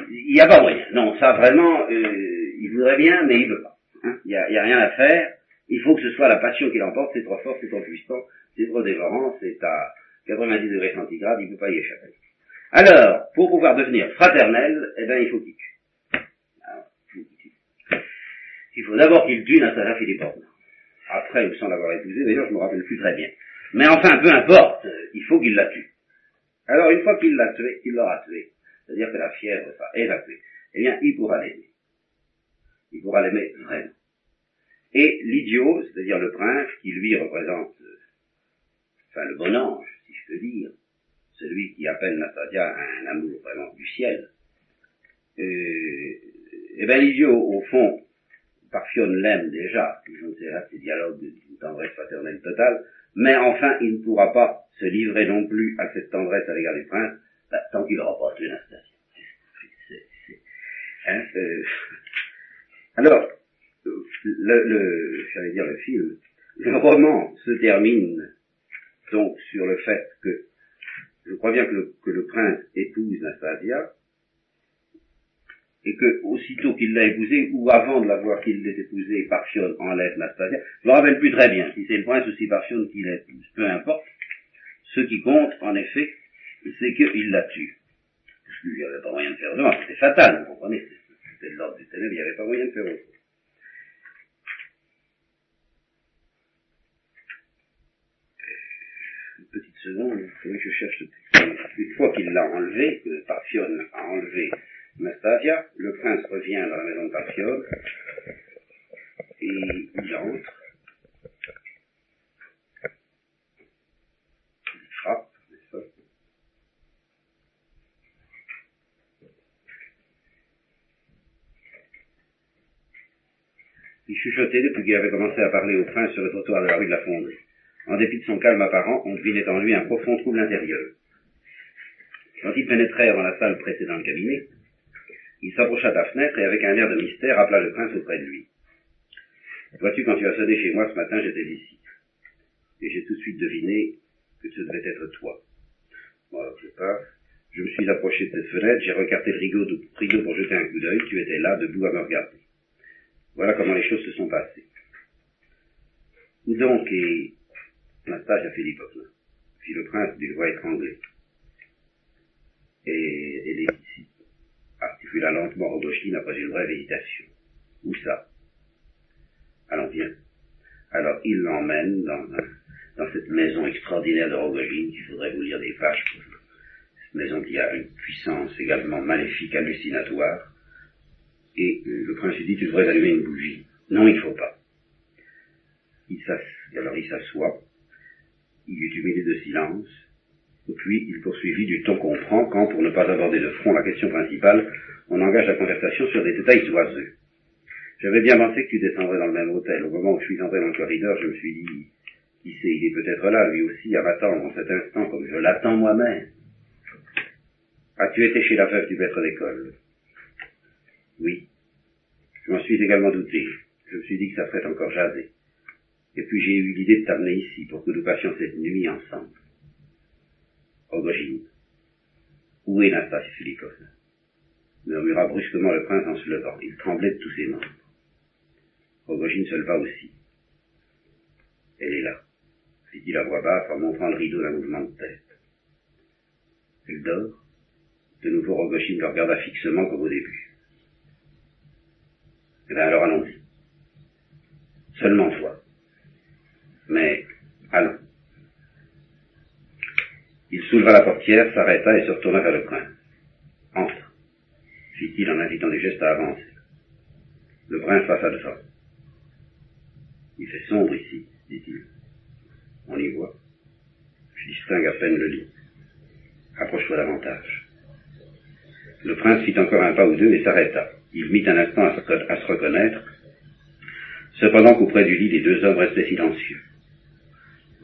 n'y a pas moyen. Non, ça vraiment, euh, il voudrait bien, mais il veut pas. Hein. Il n'y a, a, rien à faire. Il faut que ce soit la passion qui l'emporte, c'est trop fort, c'est trop puissant, c'est trop dévorant, c'est à 90 degrés centigrades, il ne peut pas y échapper. Alors, pour pouvoir devenir fraternel, eh bien, il faut qu'il tue. il faut d'abord qu'il tue Nastasia Philippovna. Après, il sans l'avoir épousée, d'ailleurs, je ne me rappelle plus très bien. Mais enfin, peu importe, il faut qu'il la tue. Alors, une fois qu'il l'a tué, qu'il l'aura tué, c'est-à-dire que la fièvre sera évacuée, eh bien, il pourra l'aimer. Il pourra l'aimer vraiment. Et l'idiot, c'est-à-dire le prince, qui lui représente, enfin, le bon ange, si je peux dire, celui qui appelle Nastasia à un amour vraiment du ciel, euh, eh bien, l'idiot, au fond, Parfione l'aime déjà, je ne sais pas, ces dialogues d'une tendresse paternelle totale, mais enfin, il ne pourra pas se livrer non plus à cette tendresse à l'égard du prince, bah, tant qu'il n'aura pas tué Nastasia. Hein, euh, alors, le, le j'allais dire le film, le roman se termine donc sur le fait que je crois bien que le, que le prince épouse Nastasia, et que aussitôt qu'il l'a épousée, ou avant de l'avoir qu'il l'ait épousée, Parfione enlève Nastasia, je ne me rappelle plus très bien si c'est le prince ou si Parfione qui l'épouse, peu importe. Ce qui compte, en effet, c'est qu'il la tue. Parce qu'il n'y avait pas moyen de faire autrement, c'était fatal, vous comprenez, de l'ordre du ténèbre, il n'y avait pas moyen de faire autrement. Une petite seconde, il faudrait que je cherche le texte? Une fois qu'il l'a enlevé, que Parfione a enlevé Nastasia, le prince revient dans la maison de Parfione, et il entre. Il frappe, n'est-ce pas Il chuchotait depuis qu'il avait commencé à parler au prince sur le trottoir de la rue de la Fonderie. En dépit de son calme apparent, on devinait en lui un profond trouble intérieur. Quand ils pénétrèrent dans la salle précédant le cabinet, il s'approcha de la fenêtre et avec un air de mystère appela le prince auprès de lui. Vois-tu, quand tu as sonné chez moi ce matin, j'étais ici. Et j'ai tout de suite deviné que ce devait être toi. Bon, alors je pars. Je me suis approché de cette fenêtre, j'ai recarté le pour jeter un coup d'œil, tu étais là, debout à me regarder. Voilà comment les choses se sont passées. Donc est Nastasia Philippovna fit le prince d'une voix étranglée. Et elle est ici, articula lentement Rogochine après une brève hésitation. Où ça? Allons, viens. Alors il l'emmène dans, dans cette maison extraordinaire de Rogojine, il faudrait vous lire des pages pour cette maison qui a une puissance également maléfique, hallucinatoire. Et le prince lui dit, tu devrais allumer une bougie. Non, il ne faut pas. Il alors il s'assoit, il eut une minute de silence, puis il poursuivit du ton qu'on prend quand, pour ne pas aborder de front la question principale, on engage la conversation sur des détails oiseux. J'avais bien pensé que tu descendrais dans le même hôtel. Au moment où je suis entré dans le corridor, je me suis dit, qui sait, il est peut-être là, lui aussi, à m'attendre en cet instant, comme je l'attends moi-même. As-tu été chez la veuve du maître d'école? Oui. Je m'en suis également douté. Je me suis dit que ça ferait encore jaser. Et puis j'ai eu l'idée de t'amener ici pour que nous passions cette nuit ensemble. Rogojine. Où est Nastasia Filipovna murmura brusquement le prince en se levant. Il tremblait de tous ses membres. Rogojine se leva aussi. Elle est là, fit-il à voix basse en montrant le rideau d'un mouvement de tête. Elle dort? De nouveau Rogojine le regarda fixement comme au début. Eh bien alors allons-y. Seulement toi. Mais allons. Il souleva la portière, s'arrêta et se retourna vers le prince. Entre, fit-il en invitant les gestes à avancer. Le prince passa devant. Il fait sombre ici, dit-il. On y voit. Je distingue à peine le lit. Approche-toi davantage. Le prince fit encore un pas ou deux et s'arrêta. Il mit un instant à se, reconnaître, cependant qu'auprès du lit les deux hommes restaient silencieux.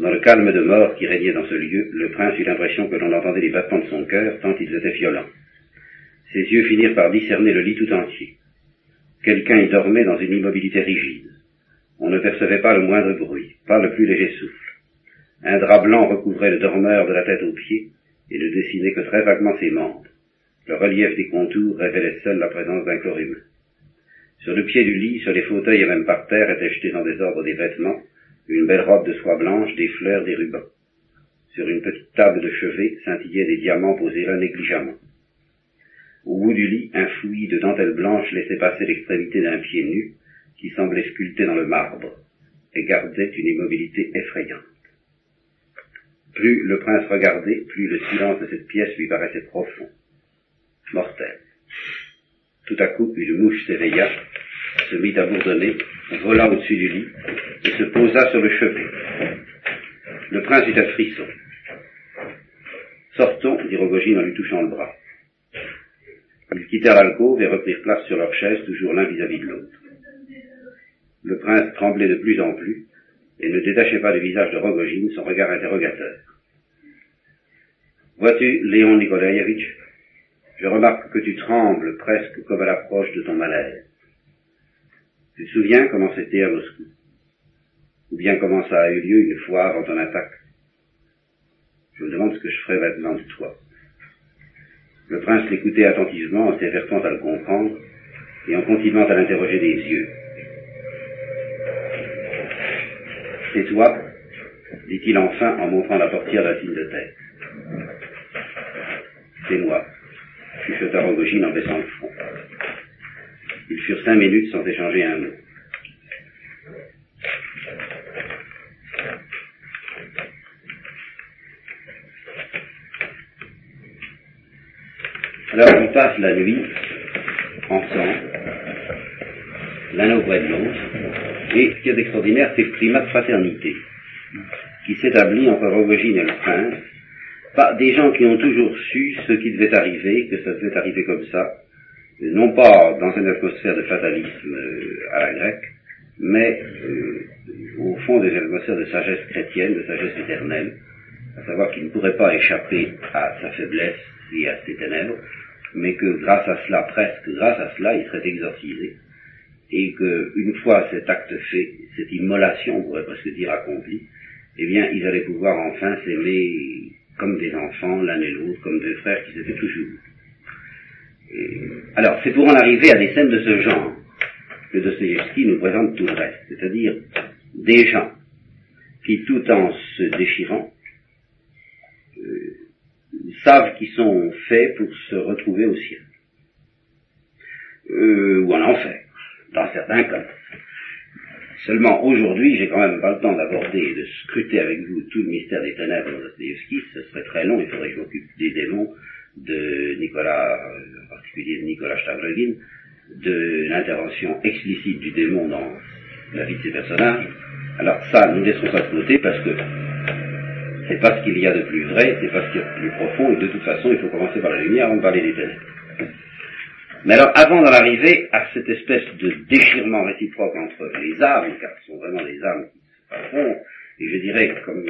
Dans le calme de mort qui régnait dans ce lieu, le prince eut l'impression que l'on entendait les battements de son cœur tant ils étaient violents. Ses yeux finirent par discerner le lit tout entier. Quelqu'un y dormait dans une immobilité rigide. On ne percevait pas le moindre bruit, pas le plus léger souffle. Un drap blanc recouvrait le dormeur de la tête aux pieds et ne dessinait que très vaguement ses membres. Le relief des contours révélait seul la présence d'un corps humain. Sur le pied du lit, sur les fauteuils et même par terre étaient jetés dans des ordres des vêtements, une belle robe de soie blanche, des fleurs, des rubans. Sur une petite table de chevet scintillaient des diamants posés là négligemment. Au bout du lit, un fouillis de dentelle blanche laissait passer l'extrémité d'un pied nu, qui semblait sculpté dans le marbre, et gardait une immobilité effrayante. Plus le prince regardait, plus le silence de cette pièce lui paraissait profond, mortel. Tout à coup, une mouche s'éveilla, se mit à bourdonner, vola au-dessus du lit, et se posa sur le chevet. Le prince eut un frisson. Sortons, dit Rogogine en lui touchant le bras. Ils quittèrent l'alcôve et reprirent place sur leur chaise, toujours l'un vis-à-vis de l'autre. Le prince tremblait de plus en plus et ne détachait pas du visage de Rogogine son regard interrogateur. Vois-tu, Léon Nikolaïevitch, je remarque que tu trembles presque comme à l'approche de ton malaise. Tu te souviens comment c'était à Moscou? Ou bien comment ça a eu lieu une fois avant ton attaque? Je me demande ce que je ferai maintenant de toi. Le prince l'écoutait attentivement en s'évertant à le comprendre et en continuant à l'interroger des yeux. C'est toi? dit-il enfin en montrant la portière d'un signe de tête. C'est moi, chuchota Rogogine en baissant le front. Ils furent cinq minutes sans échanger un mot. Alors ils passent la nuit ensemble, l'un auprès de l'autre, et ce qui est extraordinaire, c'est le climat de fraternité qui s'établit entre Rogogine et le prince, pas des gens qui ont toujours su ce qui devait arriver, que ça devait arriver comme ça, non pas dans une atmosphère de fatalisme euh, à la grecque, mais euh, au fond des atmosphères de sagesse chrétienne, de sagesse éternelle, à savoir qu'il ne pourrait pas échapper à sa faiblesse et à ses ténèbres, mais que grâce à cela, presque grâce à cela, il serait exorcisé, et qu'une fois cet acte fait, cette immolation, on pourrait presque dire accomplie, eh bien, ils allaient pouvoir enfin s'aimer comme des enfants, l'un et l'autre, comme deux frères qui s'étaient toujours. alors, c'est pour en arriver à des scènes de ce genre que Dostoevsky nous présente tout le reste, c'est-à-dire des gens qui, tout en se déchirant, euh, savent qu'ils sont faits pour se retrouver au ciel, euh, ou en enfer, dans certains cas. Seulement aujourd'hui, j'ai quand même pas le temps d'aborder et de scruter avec vous tout le mystère des ténèbres de Dostoevsky, ce serait très long, il faudrait que je m'occupe des démons, de Nicolas, en particulier de Nicolas Stavrogin, de l'intervention explicite du démon dans la vie de ces personnages. Alors ça, nous laisserons ça de côté parce que c'est pas ce qu'il y a de plus vrai, c'est pas ce qu'il y a de plus profond, et de toute façon, il faut commencer par la lumière avant de parler des ténèbres. Mais alors, avant d'en arriver à cette espèce de déchirement réciproque entre les âmes, car ce sont vraiment des âmes qui se affrontent, et je dirais, comme vous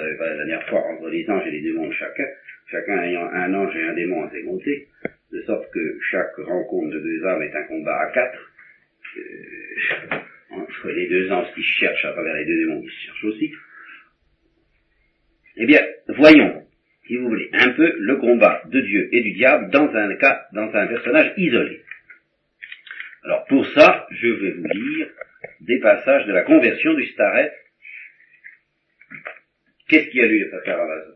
avez pas la dernière fois, entre les anges et les démons de chacun, chacun ayant un ange et un démon à ses côtés, de sorte que chaque rencontre de deux âmes est un combat à quatre, euh, entre les deux anges qui cherchent à travers les deux démons qui se cherchent aussi. Eh bien, voyons si vous voulez, un peu le combat de Dieu et du diable dans un cas, dans un personnage isolé. Alors pour ça, je vais vous lire des passages de la conversion du Staret. Qu'est-ce qui a lu le à Amazon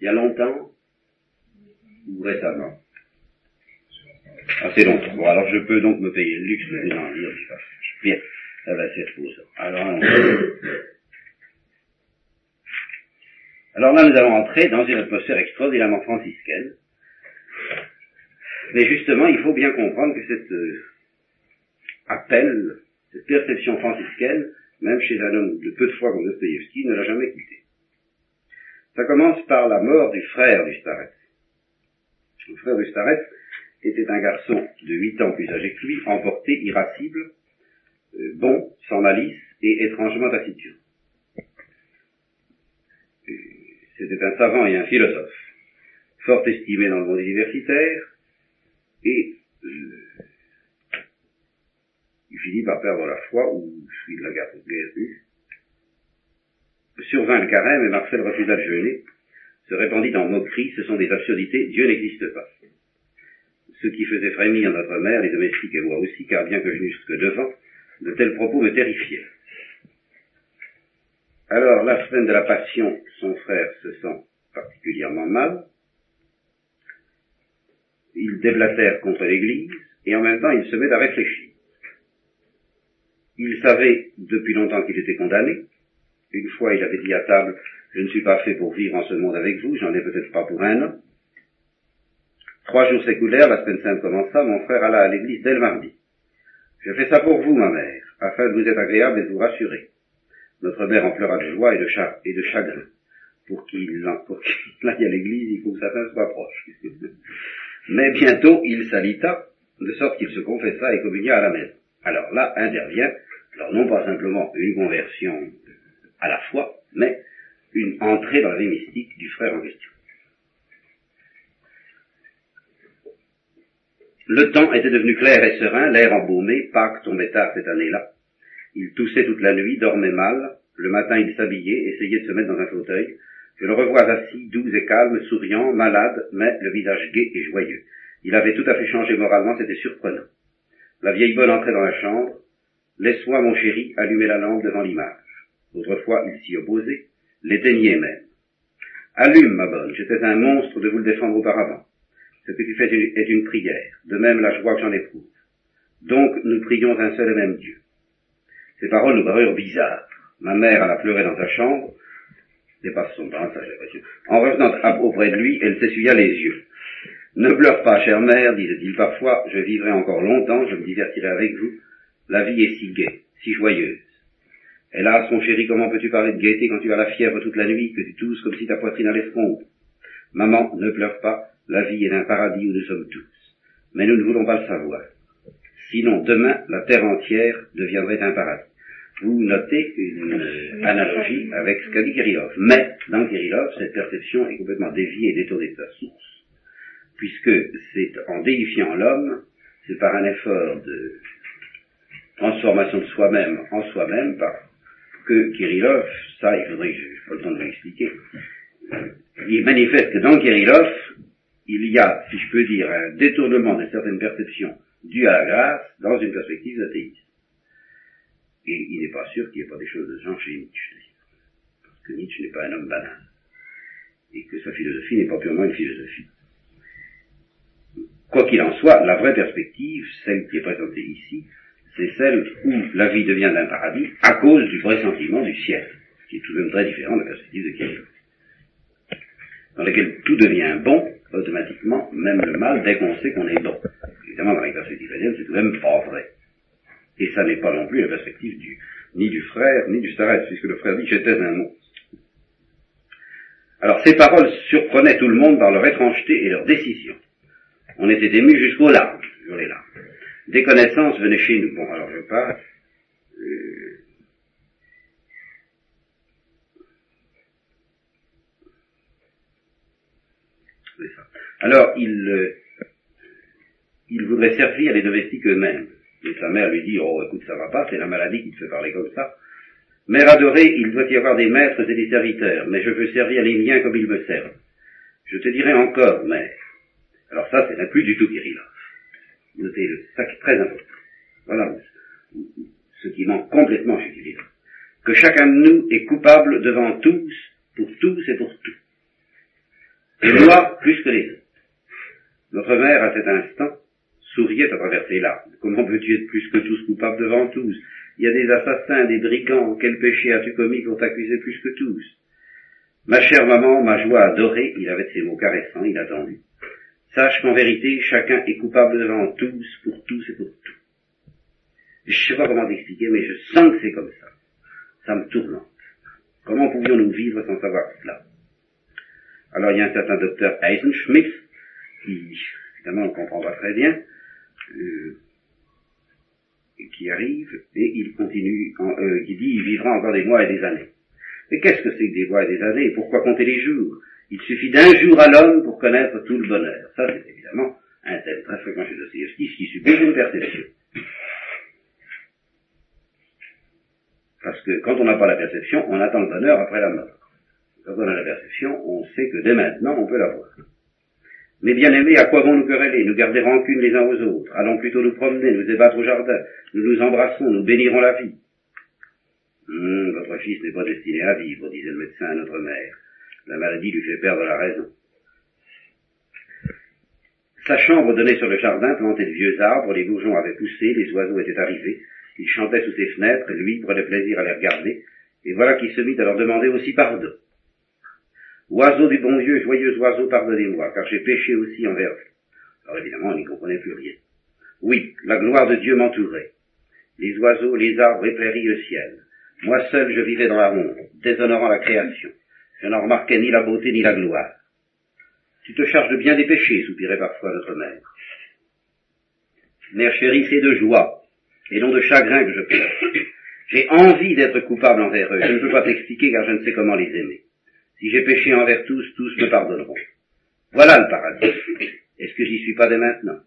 Il y a longtemps ou récemment? Assez longtemps. Bon, alors je peux donc me payer le luxe de lire. Bien, ça va être ça. Alors, alors là, nous allons entrer dans une atmosphère extraordinairement franciscaine. Mais justement, il faut bien comprendre que cet euh, appel, cette perception franciscaine, même chez un homme de peu de foi comme Dostoevsky, ne l'a jamais quitté. Ça commence par la mort du frère du. Le frère du était un garçon de huit ans plus âgé que lui, emporté, irascible, euh, bon, sans malice et étrangement taciturne. Euh, c'était un savant et un philosophe, fort estimé dans le monde universitaire, et euh, il finit par perdre la foi, ou suit de la guerre, guerre Survint le carême et Marcel refusa de jeûner, se répandit en moquerie, ce sont des absurdités, Dieu n'existe pas. Ce qui faisait frémir notre mère, les domestiques et moi aussi, car bien que je n'eusse que devant, de tels propos me terrifiaient. Alors, la semaine de la passion, son frère se sent particulièrement mal. Il déblatère contre l'Église, et en même temps il se met à réfléchir. Il savait depuis longtemps qu'il était condamné. Une fois il avait dit à table, je ne suis pas fait pour vivre en ce monde avec vous, j'en ai peut-être pas pour un an. Trois jours s'écoulèrent, la semaine sainte commença, mon frère alla à l'église dès le mardi. Je fais ça pour vous, ma mère, afin de vous être agréable et de vous rassurer. Notre mère en pleura de joie et de, et de chagrin. Pour qu'il aille à l'église, il faut que sa fin soit. Mais bientôt, il s'alita, de sorte qu'il se confessa et communia à la maison. Alors là intervient, alors non pas simplement une conversion à la foi, mais une entrée dans la vie mystique du frère en question. Le temps était devenu clair et serein, l'air embaumé, Pâques tombait tard cette année-là. Il toussait toute la nuit, dormait mal, le matin il s'habillait, essayait de se mettre dans un fauteuil. Je le revois assis, doux et calme, souriant, malade, mais le visage gai et joyeux. Il avait tout à fait changé moralement, c'était surprenant. La vieille bonne entrait dans la chambre. Laisse-moi, mon chéri, allumer la lampe devant l'image. Autrefois, il s'y opposait, l'éteignait même. Allume, ma bonne, j'étais un monstre de vous le défendre auparavant. Ce que tu fais est une prière, de même la joie que j'en éprouve. Donc nous prions un seul et même Dieu. Ces paroles nous parurent bizarres. Ma mère alla pleurer dans sa chambre, dépasse son temps, ça j'ai. En revenant auprès de lui, elle s'essuya les yeux. Ne pleure pas, chère mère, disait-il parfois, je vivrai encore longtemps, je me divertirai avec vous. La vie est si gaie, si joyeuse. Hélas, mon chéri, comment peux-tu parler de gaieté quand tu as la fièvre toute la nuit, que tu tousses comme si ta poitrine allait fondre? Maman, ne pleure pas, la vie est un paradis où nous sommes tous. Mais nous ne voulons pas le savoir. Sinon, demain, la terre entière deviendrait un paradis. Vous notez une analogie avec ce qu'a dit Kirillov. Mais, dans Kirillov, cette perception est complètement déviée et détournée de sa source, puisque c'est en déifiant l'homme, c'est par un effort de transformation de soi-même en soi-même, par que Kirillov, ça, il faudrait que je pas le temps de l'expliquer, il manifeste que dans Kirillov, il y a, si je peux dire, un détournement de certaines perceptions dues à la grâce dans une perspective athéiste. Et il n'est pas sûr qu'il n'y ait pas des choses de ce genre chez Nietzsche. Parce que Nietzsche n'est pas un homme banal. Et que sa philosophie n'est pas purement une philosophie. Quoi qu'il en soit, la vraie perspective, celle qui est présentée ici, c'est celle où la vie devient un paradis à cause du pressentiment du ciel, qui est tout de même très différent de la perspective de Kierkegaard, dans laquelle tout devient bon automatiquement, même le mal, dès qu'on sait qu'on est bon. Évidemment, dans les perspectives c'est tout de même pas vrai. Et ça n'est pas non plus la perspective du, ni du frère, ni du starette, puisque le frère dit j'étais un monstre. Alors ces paroles surprenaient tout le monde par leur étrangeté et leur décision. On était ému jusqu'aux larmes, sur les larmes. Des connaissances venaient chez nous. Bon, alors je passe. Euh, alors, euh, il voudrait servir les domestiques eux-mêmes. Et sa mère lui dit, oh écoute, ça va pas, c'est la maladie qui te fait parler comme ça. Mère adorée, il doit y avoir des maîtres et des serviteurs, mais je veux servir les miens comme ils me servent. Je te dirai encore, mère. Alors ça, c'est plus du tout Kirillov. Notez le, ça qui est très important. Voilà ce qui manque complètement chez Kirillov. Que chacun de nous est coupable devant tous, pour tous et pour tout. Et moi, plus que les autres. Notre mère, à cet instant, souriait à travers ses larmes. Comment peux-tu être plus que tous coupable devant tous? Il y a des assassins, des brigands, quel péché as-tu commis pour t'accuser plus que tous? Ma chère maman, ma joie adorée, il avait ses mots caressants, il attendit. Sache qu'en vérité, chacun est coupable devant tous, pour tous et pour tout. Je ne sais pas comment t'expliquer, mais je sens que c'est comme ça. Ça me tourmente. Comment pouvions-nous vivre sans savoir cela? Alors il y a un certain docteur Eisenschmidt qui évidemment on ne comprend pas très bien, euh, qui arrive, et il continue, euh, qui dit, il vivra encore des mois et des années. Mais qu'est-ce que c'est que des mois et des années? Pourquoi compter les jours? Il suffit d'un jour à l'homme pour connaître tout le bonheur. Ça, c'est évidemment un thème très fréquent chez Dostoevsky, ce qui suppose une perception. Parce que quand on n'a pas la perception, on attend le bonheur après la mort. Quand on a la perception, on sait que dès maintenant, on peut l'avoir. Mais bien aimés, à quoi vont nous quereller, nous garder rancune les uns aux autres Allons plutôt nous promener, nous débattre au jardin, nous nous embrassons, nous bénirons la vie. Hum, votre fils n'est pas destiné à vivre, disait le médecin à notre mère. La maladie lui fait perdre la raison. Sa chambre donnait sur le jardin planté de vieux arbres, les bourgeons avaient poussé, les oiseaux étaient arrivés, il chantait sous ses fenêtres, lui prenait plaisir à les regarder, et voilà qu'il se mit à leur demander aussi pardon. Oiseau du bon Dieu, joyeux oiseau, pardonnez-moi, car j'ai péché aussi envers vous. Alors évidemment, on n'y comprenait plus rien. Oui, la gloire de Dieu m'entourait. Les oiseaux, les arbres éclairent le ciel. Moi seul, je vivais dans la honte, déshonorant la création. Je n'en remarquais ni la beauté ni la gloire. Tu te charges de bien des péchés, soupirait parfois notre mère. Mère chérie, c'est de joie, et non de chagrin que je pleure. J'ai envie d'être coupable envers eux. Je ne peux pas t'expliquer car je ne sais comment les aimer. Si j'ai péché envers tous, tous me pardonneront. Voilà le paradis. Est-ce que j'y suis pas dès maintenant?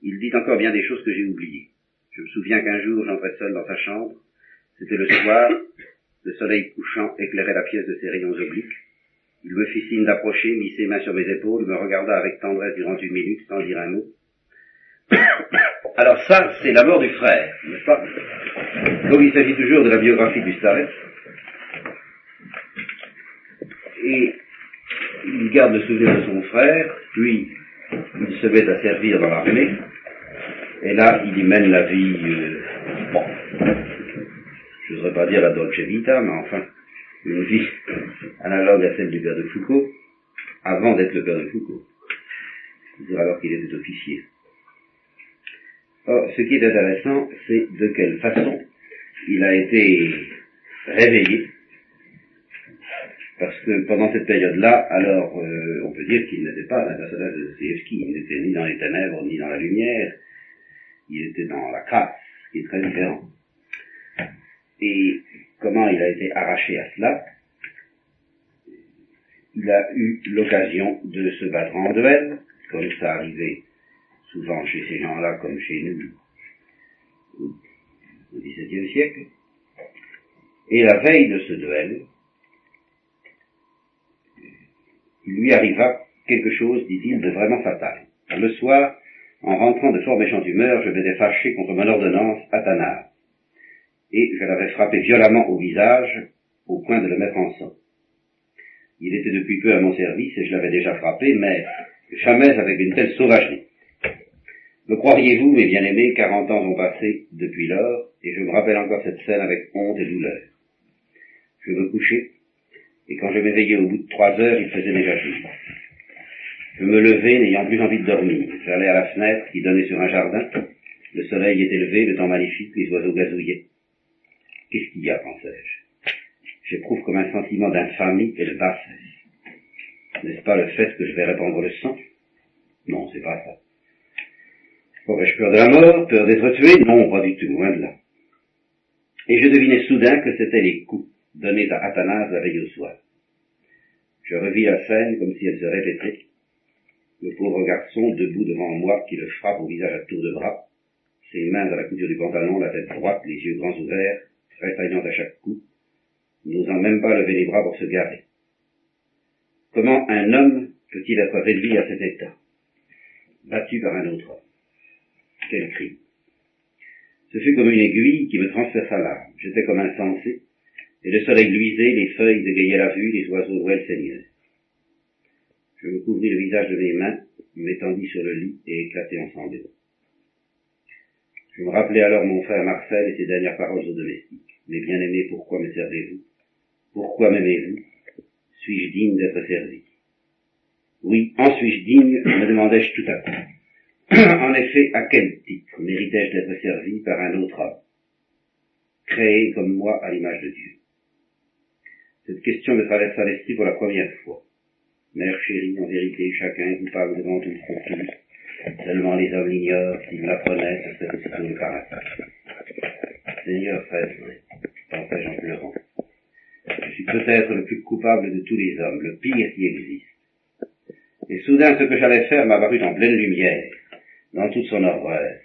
Il dit encore bien des choses que j'ai oubliées. Je me souviens qu'un jour j'entrais seul dans sa chambre. C'était le soir. Le soleil couchant éclairait la pièce de ses rayons obliques. Il me fit signe d'approcher, mit ses mains sur mes épaules, me regarda avec tendresse durant une minute sans dire un mot. Alors ça, c'est la mort du frère, n'est-ce pas? Comme il s'agit toujours de la biographie du Starets, et il garde le souvenir de son frère, puis il se met à servir dans l'armée, et là, il y mène la vie, euh, bon, je n'oserais pas dire la Dolce Vita, mais enfin, une vie analogue à celle du père de Foucault, avant d'être le père de Foucault, c'est-à-dire alors qu'il était officier. Or, ce qui est intéressant, c'est de quelle façon il a été réveillé, parce que pendant cette période-là, alors euh, on peut dire qu'il n'était pas un personnage de Dostoevsky, il n'était ni dans les ténèbres, ni dans la lumière, il était dans la crasse, ce qui est très différent. Et comment il a été arraché à cela? Il a eu l'occasion de se battre en duel, comme ça arrivait souvent chez ces gens-là comme chez nous au XVIIe siècle. Et la veille de ce duel, il lui arriva quelque chose, dit-il, de vraiment fatal. Le soir, en rentrant de fort méchante humeur, je m'étais fâché contre mon ordonnance Athanase, et je l'avais frappé violemment au visage, au point de le mettre en sang. Il était depuis peu à mon service et je l'avais déjà frappé, mais jamais avec une telle sauvagerie. Me croiriez-vous, mes bien-aimés, quarante ans ont passé depuis lors, et je me rappelle encore cette scène avec honte et douleur. Je me couchais, et quand je m'éveillais au bout de trois heures, il faisait déjà jour. Je me levais, n'ayant plus envie de dormir. J'allais à la fenêtre qui donnait sur un jardin. Le soleil était levé, le temps magnifique, les oiseaux gazouillaient. Qu'est-ce qu'il y a, pensais-je? J'éprouve comme un sentiment d'infamie et de bassesse. N'est-ce pas le fait que je vais répandre le sang? Non, c'est pas ça. Aurais-je peur de la mort, peur d'être tué? Non, pas du tout, loin de là. Et je devinais soudain que c'étaient les coups donnés à Athanase la veille au soir. Je revis la scène comme si elle se répétait. Le pauvre garçon debout devant moi qui le frappe au visage à tour de bras, ses mains à la couture du pantalon, la tête droite, les yeux grands ouverts, tressaillant à chaque coup, n'osant même pas lever les bras pour se garer. Comment un homme peut-il être réduit à cet état, battu par un autre homme quel cri Ce fut comme une aiguille qui me transperça l'âme. J'étais comme insensé, et le soleil luisait, les feuilles égayaient la vue, les oiseaux rouaient le Je me couvris le visage de mes mains, m'étendis sur le lit et éclatai en sanglots. Je me rappelais alors mon frère Marcel et ses dernières paroles aux domestiques. Mais bien aimés, pourquoi me servez-vous? Pourquoi m'aimez-vous? Suis-je digne d'être servi? Oui, en suis-je digne? me demandai-je tout à coup. en effet, à quel titre méritais-je d'être servi par un autre homme, créé comme moi à l'image de Dieu Cette question me traversa l'esprit pour la première fois. Mère chérie, en vérité, chacun est coupable devant tout pour Seulement les hommes l'ignorent, s'ils l'apprenaient, ce serait aussitôt le paradis. Seigneur, frère, pensais-je en pleurant. Je suis peut-être le plus coupable de tous les hommes, le pire qui existe. Et soudain, ce que j'allais faire m'apparut en pleine lumière, dans toute son horreur.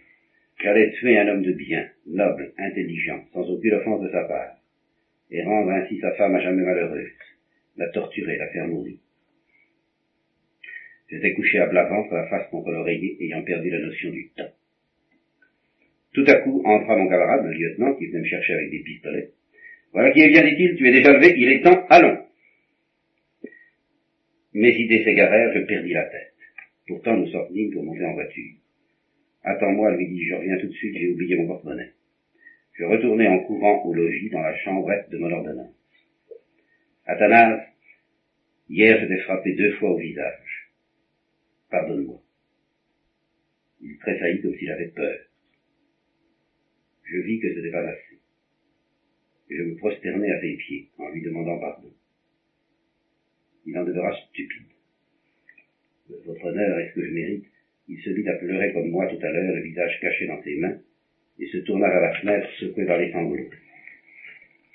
J'allais tuer un homme de bien, noble, intelligent, sans aucune offense de sa part, et rendre ainsi sa femme à jamais malheureuse, la torturer, la faire mourir. J'étais couché à plat ventre, la face contre l'oreiller, ayant perdu la notion du temps. Tout à coup entra mon camarade, le lieutenant, qui venait me chercher avec des pistolets. Voilà qui est bien, dit-il, tu es déjà levé, il est temps, allons. Mes idées s'égarèrent, je perdis la tête. Pourtant nous sortîmes pour monter en voiture. Attends-moi, lui dis je reviens tout de suite, j'ai oublié mon porte-monnaie. Je retournai en courant au logis dans la chambrette de mon ordonnance. Athanase, hier je t'ai frappé deux fois au visage. Pardonne-moi. Il tressaillit comme s'il avait peur. Je vis que ce n'était pas assez. Je me prosternai à ses pieds en lui demandant pardon. Il en demeura stupide. Votre honneur, est-ce que je mérite Il se mit à pleurer comme moi tout à l'heure, le visage caché dans ses mains, et se tourna vers la fenêtre, secoué par les sanglots.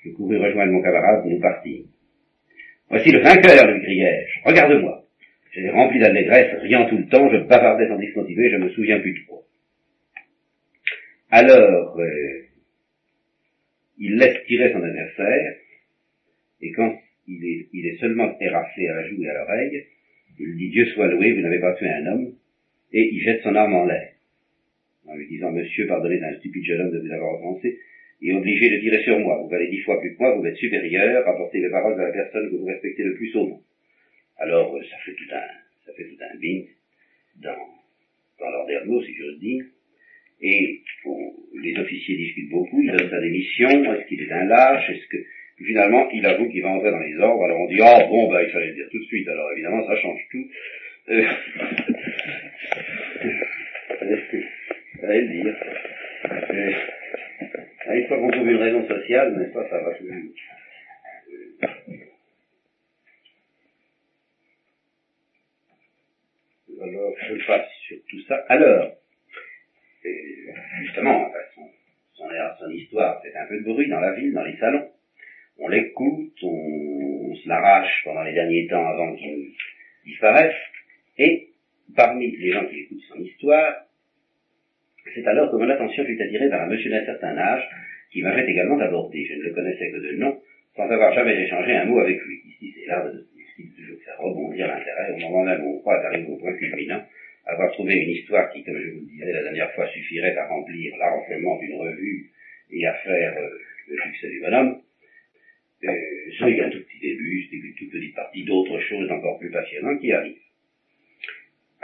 Je courus rejoindre mon camarade, nous partîmes. Voici le vainqueur, lui criai-je. Regarde-moi. J'étais rempli d'allégresse, riant tout le temps, je bavardais sans discontinuer, je me souviens plus de quoi. Alors, euh, il laisse tirer son adversaire, et quand il est, il est seulement terrassé à la joue et à l'oreille, il dit Dieu soit loué, vous n'avez pas tué un homme, et il jette son arme en l'air, en lui disant Monsieur, pardonnez à un stupide jeune homme de vous avoir offensé, et obligé de tirer sur moi. Vous valez dix fois plus que moi, vous êtes supérieur, rapportez les paroles de la personne que vous respectez le plus au monde. Alors, euh, ça fait tout un, ça fait tout un bing dans, dans l'ordre si j'ose dire. Et les officiers discutent beaucoup, il donne sa démission, est-ce qu'il est un lâche, est-ce que finalement il avoue qu'il va entrer dans les ordres, alors on dit ah bon ben il fallait le dire tout de suite, alors évidemment ça change tout. Euh... fallait le dire. Une fois qu'on trouve une raison sociale, n'est-ce pas, ça va plus. Alors, je passe sur tout ça. Alors, justement, son, son, son, histoire fait un peu de bruit dans la ville, dans les salons. On l'écoute, on, on, se l'arrache pendant les derniers temps avant qu'il disparaisse. Et parmi les gens qui écoutent son histoire, c'est alors que mon attention fut attirée par un monsieur d'un certain âge qui m'avait également abordé. Je ne le connaissais que de nom, sans avoir jamais échangé un mot avec lui. Ici, c'est l'art de toujours faire rebondir l'intérêt au moment même où on croit arriver au point culminant avoir trouvé une histoire qui, comme je vous le disais la dernière fois, suffirait à remplir largement d'une revue et à faire euh, le succès du bonhomme, euh, c'est un tout petit début, c'est une toute petite partie d'autres choses encore plus passionnantes qui arrivent.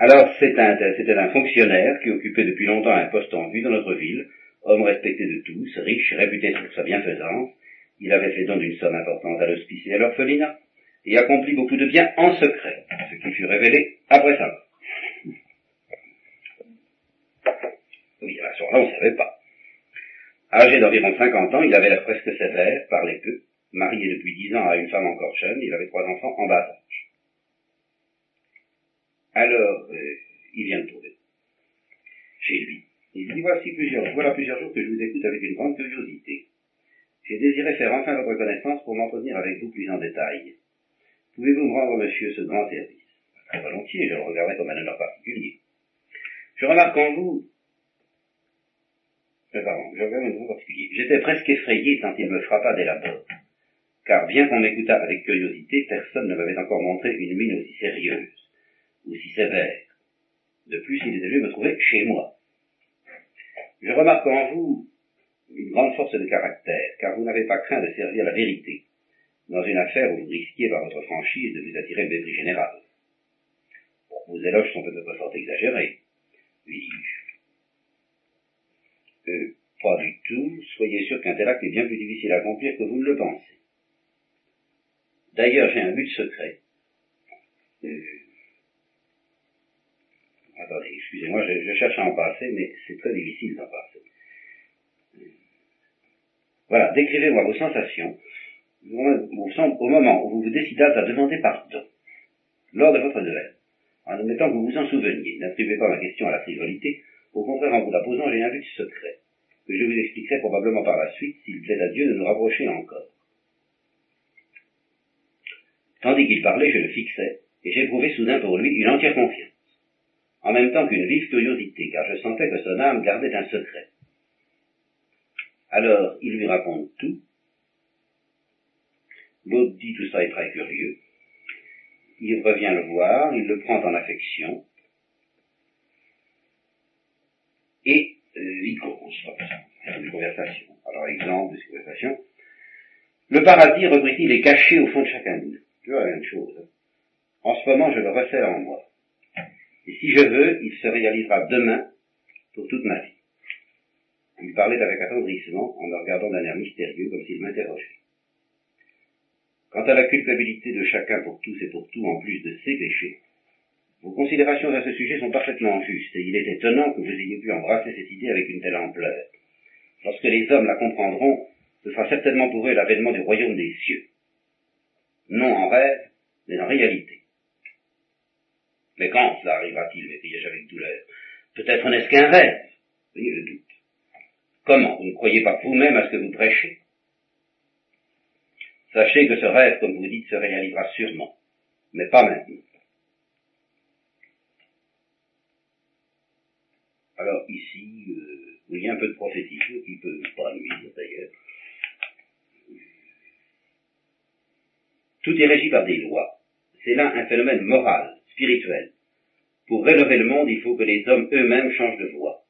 Alors, c'était un, fonctionnaire qui occupait depuis longtemps un poste en vue dans notre ville, homme respecté de tous, riche, réputé pour sa bienfaisance. Il avait fait don d'une somme importante à l'hospice et à l'orphelinat, et accompli beaucoup de bien en secret, ce qui fut révélé après ça. Oui, à ce moment-là, on ne savait pas. Âgé d'environ 50 ans, il avait l'air presque sévère, parlait peu, marié depuis 10 ans à une femme encore jeune, il avait trois enfants en bas âge. Alors, euh, il vient de trouver. Chez lui. Il dit, voici plusieurs, voilà plusieurs jours que je vous écoute avec une grande curiosité. J'ai désiré faire enfin votre connaissance pour m'entretenir avec vous plus en détail. Pouvez-vous me rendre, monsieur, ce grand service? Très volontiers, je le regarderai comme un honneur particulier. Je remarque en vous euh, pardon, je regarde un particulier. J'étais presque effrayé quand il me frappa dès la porte. Car bien qu'on m'écoutât avec curiosité, personne ne m'avait encore montré une mine aussi sérieuse, aussi sévère. De plus, il était venu me trouver chez moi. Je remarque en vous une grande force de caractère, car vous n'avez pas craint de servir la vérité, dans une affaire où vous risquiez par votre franchise de vous attirer le mépris général. vos éloges sont peut-être fort exagérés, oui, euh, pas du tout. Soyez sûr qu'un tel acte est bien plus difficile à accomplir que vous ne le pensez. D'ailleurs, j'ai un but secret. Euh, excusez-moi, je, cherche à en passer, mais c'est très difficile d'en passer. Voilà, décrivez-moi vos sensations au moment où vous vous décidâtes à demander pardon lors de votre duel, en admettant que vous vous en souveniez. N'attribuez pas ma question à la frivolité, au contraire, en vous la posant, j'ai un but secret, que je vous expliquerai probablement par la suite, s'il plaît à Dieu de nous rapprocher encore. Tandis qu'il parlait, je le fixais, et j'éprouvais soudain pour lui une entière confiance, en même temps qu'une vive curiosité, car je sentais que son âme gardait un secret. Alors, il lui raconte tout. L'autre dit tout ça est très curieux. Il revient le voir, il le prend en affection, et euh, il commence faire une conversation. Alors, exemple de cette conversation. Le paradis, reprit-il, est caché au fond de chacun de nous. Tu vois la même chose. En ce moment, je le resserre en moi. Et si je veux, il se réalisera demain pour toute ma vie. Il parlait avec attendrissement en me regardant d'un air mystérieux comme s'il m'interrogeait. Quant à la culpabilité de chacun pour tous et pour tout en plus de ses péchés, vos considérations à ce sujet sont parfaitement justes et il est étonnant que vous ayez pu embrasser cette idée avec une telle ampleur. Lorsque les hommes la comprendront, ce sera certainement pour eux l'avènement du royaume des cieux. Non en rêve, mais en réalité. Mais quand cela arrivera-t-il, m'écriai-je avec douleur Peut-être n'est-ce qu'un rêve. Voyez le doute. Comment? Vous ne croyez pas vous-même à ce que vous prêchez? Sachez que ce rêve, comme vous dites, se réalisera sûrement, mais pas maintenant. Alors ici, euh, il y a un peu de prophétisme qui peut pas nuire d'ailleurs. Tout est régi par des lois. C'est là un phénomène moral, spirituel. Pour rénover le monde, il faut que les hommes eux-mêmes changent de voie.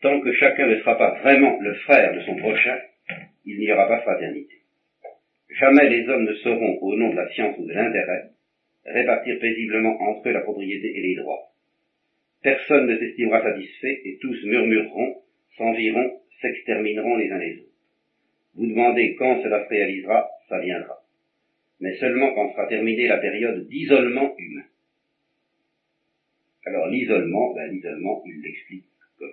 Tant que chacun ne sera pas vraiment le frère de son prochain, il n'y aura pas fraternité. Jamais les hommes ne sauront, au nom de la science ou de l'intérêt, répartir paisiblement entre eux la propriété et les droits. Personne ne s'estimera satisfait et tous murmureront, s'environt, s'extermineront les uns les autres. Vous demandez quand cela se réalisera, ça viendra. Mais seulement quand sera terminée la période d'isolement humain. Alors l'isolement, ben, l'isolement, il l'explique comme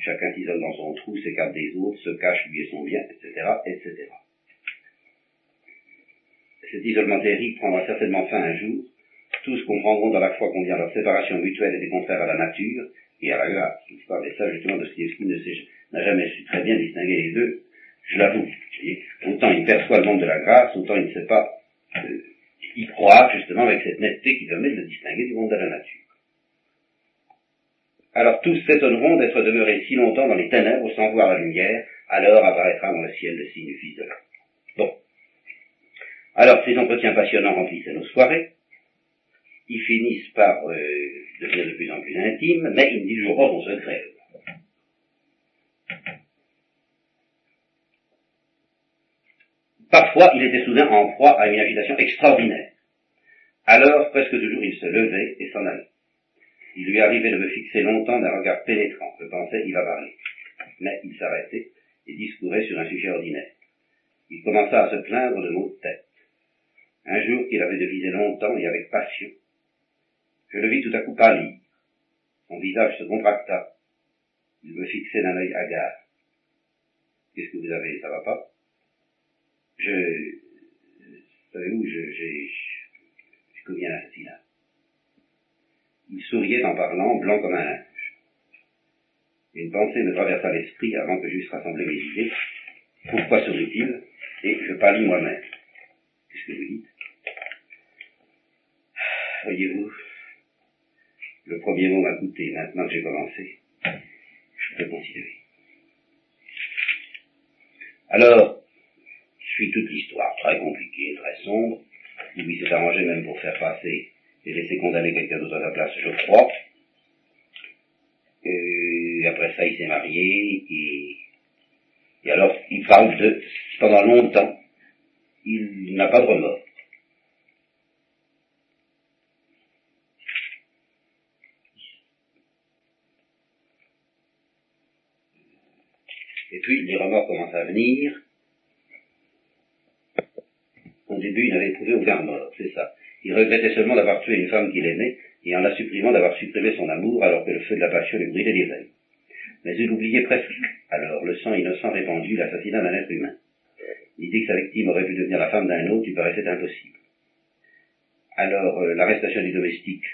chacun s'isole dans son trou, s'écarte des autres, se cache lui et son bien, etc., etc. Cet isolement terrible prendra certainement fin un jour. Tous comprendront dans la foi qu'on leur séparation mutuelle et des contraires à la nature et à la grâce. L'histoire des sages, justement, Dostoevsky n'a jamais su très bien distinguer les deux, je l'avoue. Autant il perçoit le monde de la grâce, autant il ne sait pas euh, y croire, justement, avec cette netteté qui permet de le distinguer du monde de la nature. Alors tous s'étonneront d'être demeurés si longtemps dans les ténèbres sans voir la lumière, alors apparaîtra dans le ciel le signe du Fils de. Bon. Alors ces entretiens passionnants remplissaient nos soirées, ils finissent par euh, devenir de plus en plus intimes, mais ils disent pas son secret. Parfois, il était soudain en proie à une agitation extraordinaire. Alors, presque toujours, il se levait et s'en allait. Il lui arrivait de me fixer longtemps d'un regard pénétrant. Je pensais, il va parler. Mais il s'arrêtait et discourait sur un sujet ordinaire. Il commença à se plaindre de maux de tête. Un jour qu'il avait devisé longtemps et avec passion, je le vis tout à coup pâlir. Son visage se contracta. Il me fixait d'un œil hagard. Qu'est-ce que vous avez, ça va pas? Je, savez-vous, j'ai commis un assassinat. Il souriait en parlant, blanc comme un linge. Une pensée me traversa l'esprit avant que j'eusse rassemblé mes idées. Pourquoi sourit-il? Et je pâlis moi-même. Qu'est-ce que vous dites? Voyez-vous, le premier mot m'a coûté. Maintenant que j'ai commencé, je peux considérer. Alors, suis toute l'histoire, très compliquée, très sombre. Il s'est arrangé même pour faire passer et laisser condamner quelqu'un d'autre à sa place, je crois. Et après ça, il s'est marié, et, et alors, il parle de, pendant longtemps, il n'a pas de remords. Et puis, les remords commencent à venir. Au début, il n'avait trouvé aucun remords, c'est ça. Il regrettait seulement d'avoir tué une femme qu'il aimait, et en la supprimant d'avoir supprimé son amour alors que le feu de la passion lui brûlait les ailes. Mais il oubliait presque, alors, le sang innocent répandu, l'assassinat d'un être humain. L'idée que sa victime aurait pu devenir la femme d'un autre lui paraissait impossible. Alors, euh, l'arrestation du domestique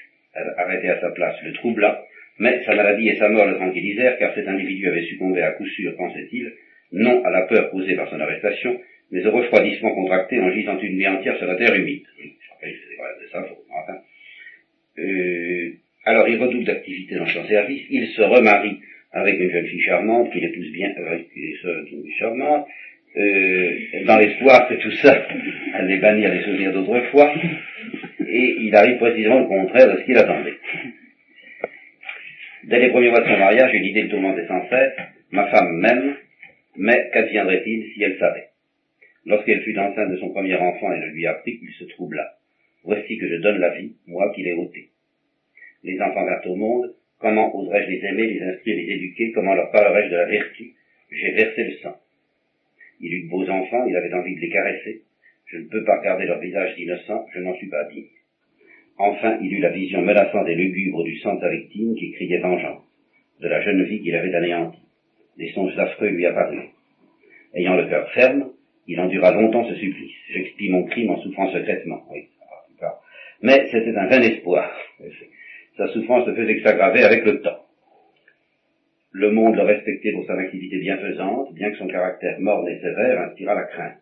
arrêté à sa place, le troubla, mais sa maladie et sa mort le tranquillisèrent, car cet individu avait succombé à coup sûr, pensait-il, non à la peur causée par son arrestation, mais au refroidissement contracté en gisant une nuit entière sur la terre humide. Enfin. Euh, alors il redouble d'activité dans son service, il se remarie avec une jeune fille charmante, qu'il épouse bien, avec une fille charmante, euh, dans l'espoir que tout ça allait bannir les souvenirs d'autrefois, et il arrive précisément le contraire de ce qu'il attendait. Dès les premiers mois de son mariage, une idée le tourmentait sans cesse, ma femme m'aime, mais qu'adviendrait-il si elle savait? Lorsqu'elle fut enceinte de son premier enfant et le lui apprit, il se troubla. Voici que je donne la vie, moi qui l'ai ôté. Les enfants vinrent au monde, comment oserais-je les aimer, les instruire, les éduquer, comment leur parlerais-je de la vertu? J'ai versé le sang. Il eut de beaux enfants, il avait envie de les caresser. Je ne peux pas regarder leur visage innocent, je n'en suis pas digne. Enfin, il eut la vision menaçante et lugubre du sang de victime qui criait vengeance, de la jeune vie qu'il avait anéantie. Des songes affreux lui apparurent. Ayant le cœur ferme, il endura longtemps ce supplice. J'expie mon crime en souffrant secrètement. Oui, Mais c'était un vain espoir. Sa souffrance ne faisait que s'aggraver avec le temps. Le monde le respectait pour sa activité bienfaisante, bien que son caractère morne et sévère inspirât la crainte.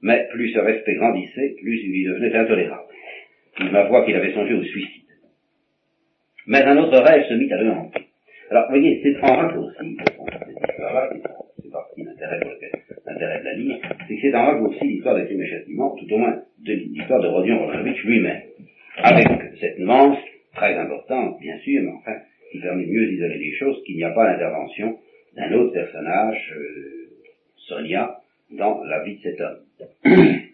Mais plus ce respect grandissait, plus il lui devenait intolérable. Il m'avoua qu'il avait songé au suicide. Mais un autre rêve se mit à le hanter. Alors, voyez, c'est en règle l'intérêt de la ligne, c'est que c'est en aussi l'histoire des et châtiments, tout au moins de l'histoire de Rodion Romanovitch lui-même. Avec cette nuance très importante, bien sûr, mais enfin, qui permet mieux isoler les choses, qu'il n'y a pas l'intervention d'un autre personnage, euh, Sonia, dans la vie de cet homme.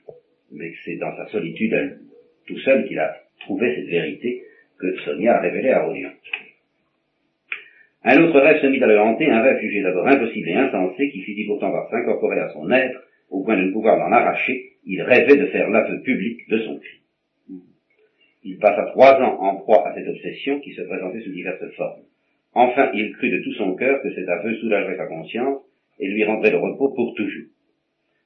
mais c'est dans sa solitude, tout seul, qu'il a trouvé cette vérité que Sonia a révélée à Rodion. Un autre rêve se mit à le hanter, un rêve jugé d'abord impossible et insensé, qui finit pourtant par s'incorporer à son être, au point de ne pouvoir l'en arracher, il rêvait de faire l'aveu public de son fils. Il passa trois ans en proie à cette obsession qui se présentait sous diverses formes. Enfin, il crut de tout son cœur que cet aveu soulagerait sa conscience et lui rendrait le repos pour toujours.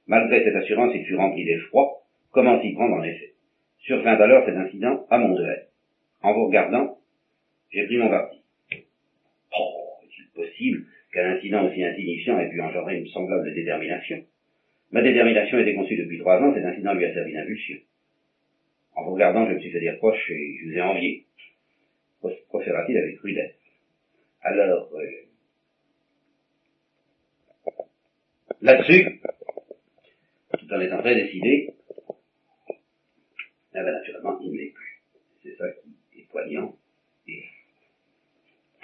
Malgré cette assurance, il fut rempli d'effroi. Comment s'y prendre en effet Survint alors cet incident à mon. En vous regardant, j'ai pris mon parti. Possible qu'un incident aussi insignifiant ait pu engendrer une semblable détermination Ma détermination était conçue depuis trois ans, cet incident lui a servi d'impulsion. En vous regardant, je me suis fait des reproches et je vous ai envié. Proféra-t-il avec rudesse. Alors, euh, là-dessus, tout en étant très décidé, naturellement, il ne l'est plus. C'est ça qui est poignant.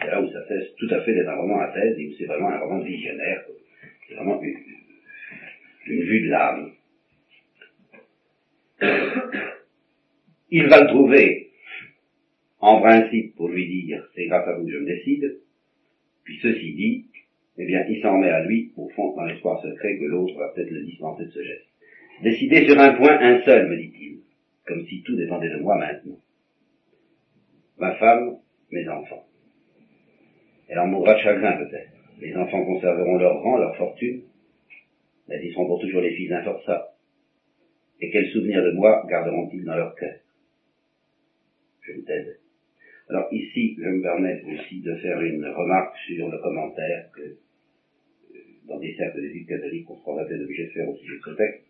C'est là où ça cesse tout à fait d'être un roman à thèse et où c'est vraiment un roman visionnaire. C'est vraiment une, vue de l'âme. Il va le trouver, en principe, pour lui dire, c'est grâce à vous que je me décide. Puis ceci dit, eh bien, il s'en met à lui, au fond, dans l'espoir secret que l'autre va peut-être le dispenser de ce geste. Décider sur un point, un seul, me dit-il, comme si tout dépendait de moi maintenant. Ma femme, mes enfants. Elle en mourra de chagrin peut-être. Les enfants conserveront leur rang, leur fortune, mais ils seront pour toujours les fils d'un forçat. Et quels souvenirs de moi garderont-ils dans leur cœur? Je me taise. Alors ici, je me permets aussi de faire une remarque sur le commentaire que, euh, dans des cercles d'études catholiques, on se croirait obligé de faire aussi ce texte.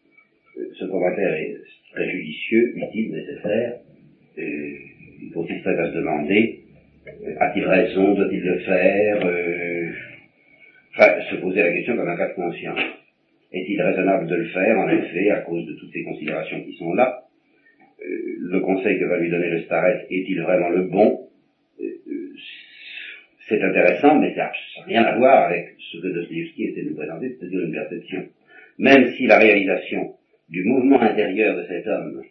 Euh, ce commentaire est très judicieux, utile, nécessaire. Euh, il faut aussi se demander a-t-il raison Doit-il le faire euh, Enfin, se poser la question comme un cas de conscience. Est-il raisonnable de le faire, en effet, à cause de toutes ces considérations qui sont là? Euh, Le conseil que va lui donner le Staret est-il vraiment le bon? Euh, C'est intéressant, mais ça n'a rien à voir avec ce que Dostoevsky essaie de nous présenter, c'est-à-dire une perception. Même si la réalisation du mouvement intérieur de cet homme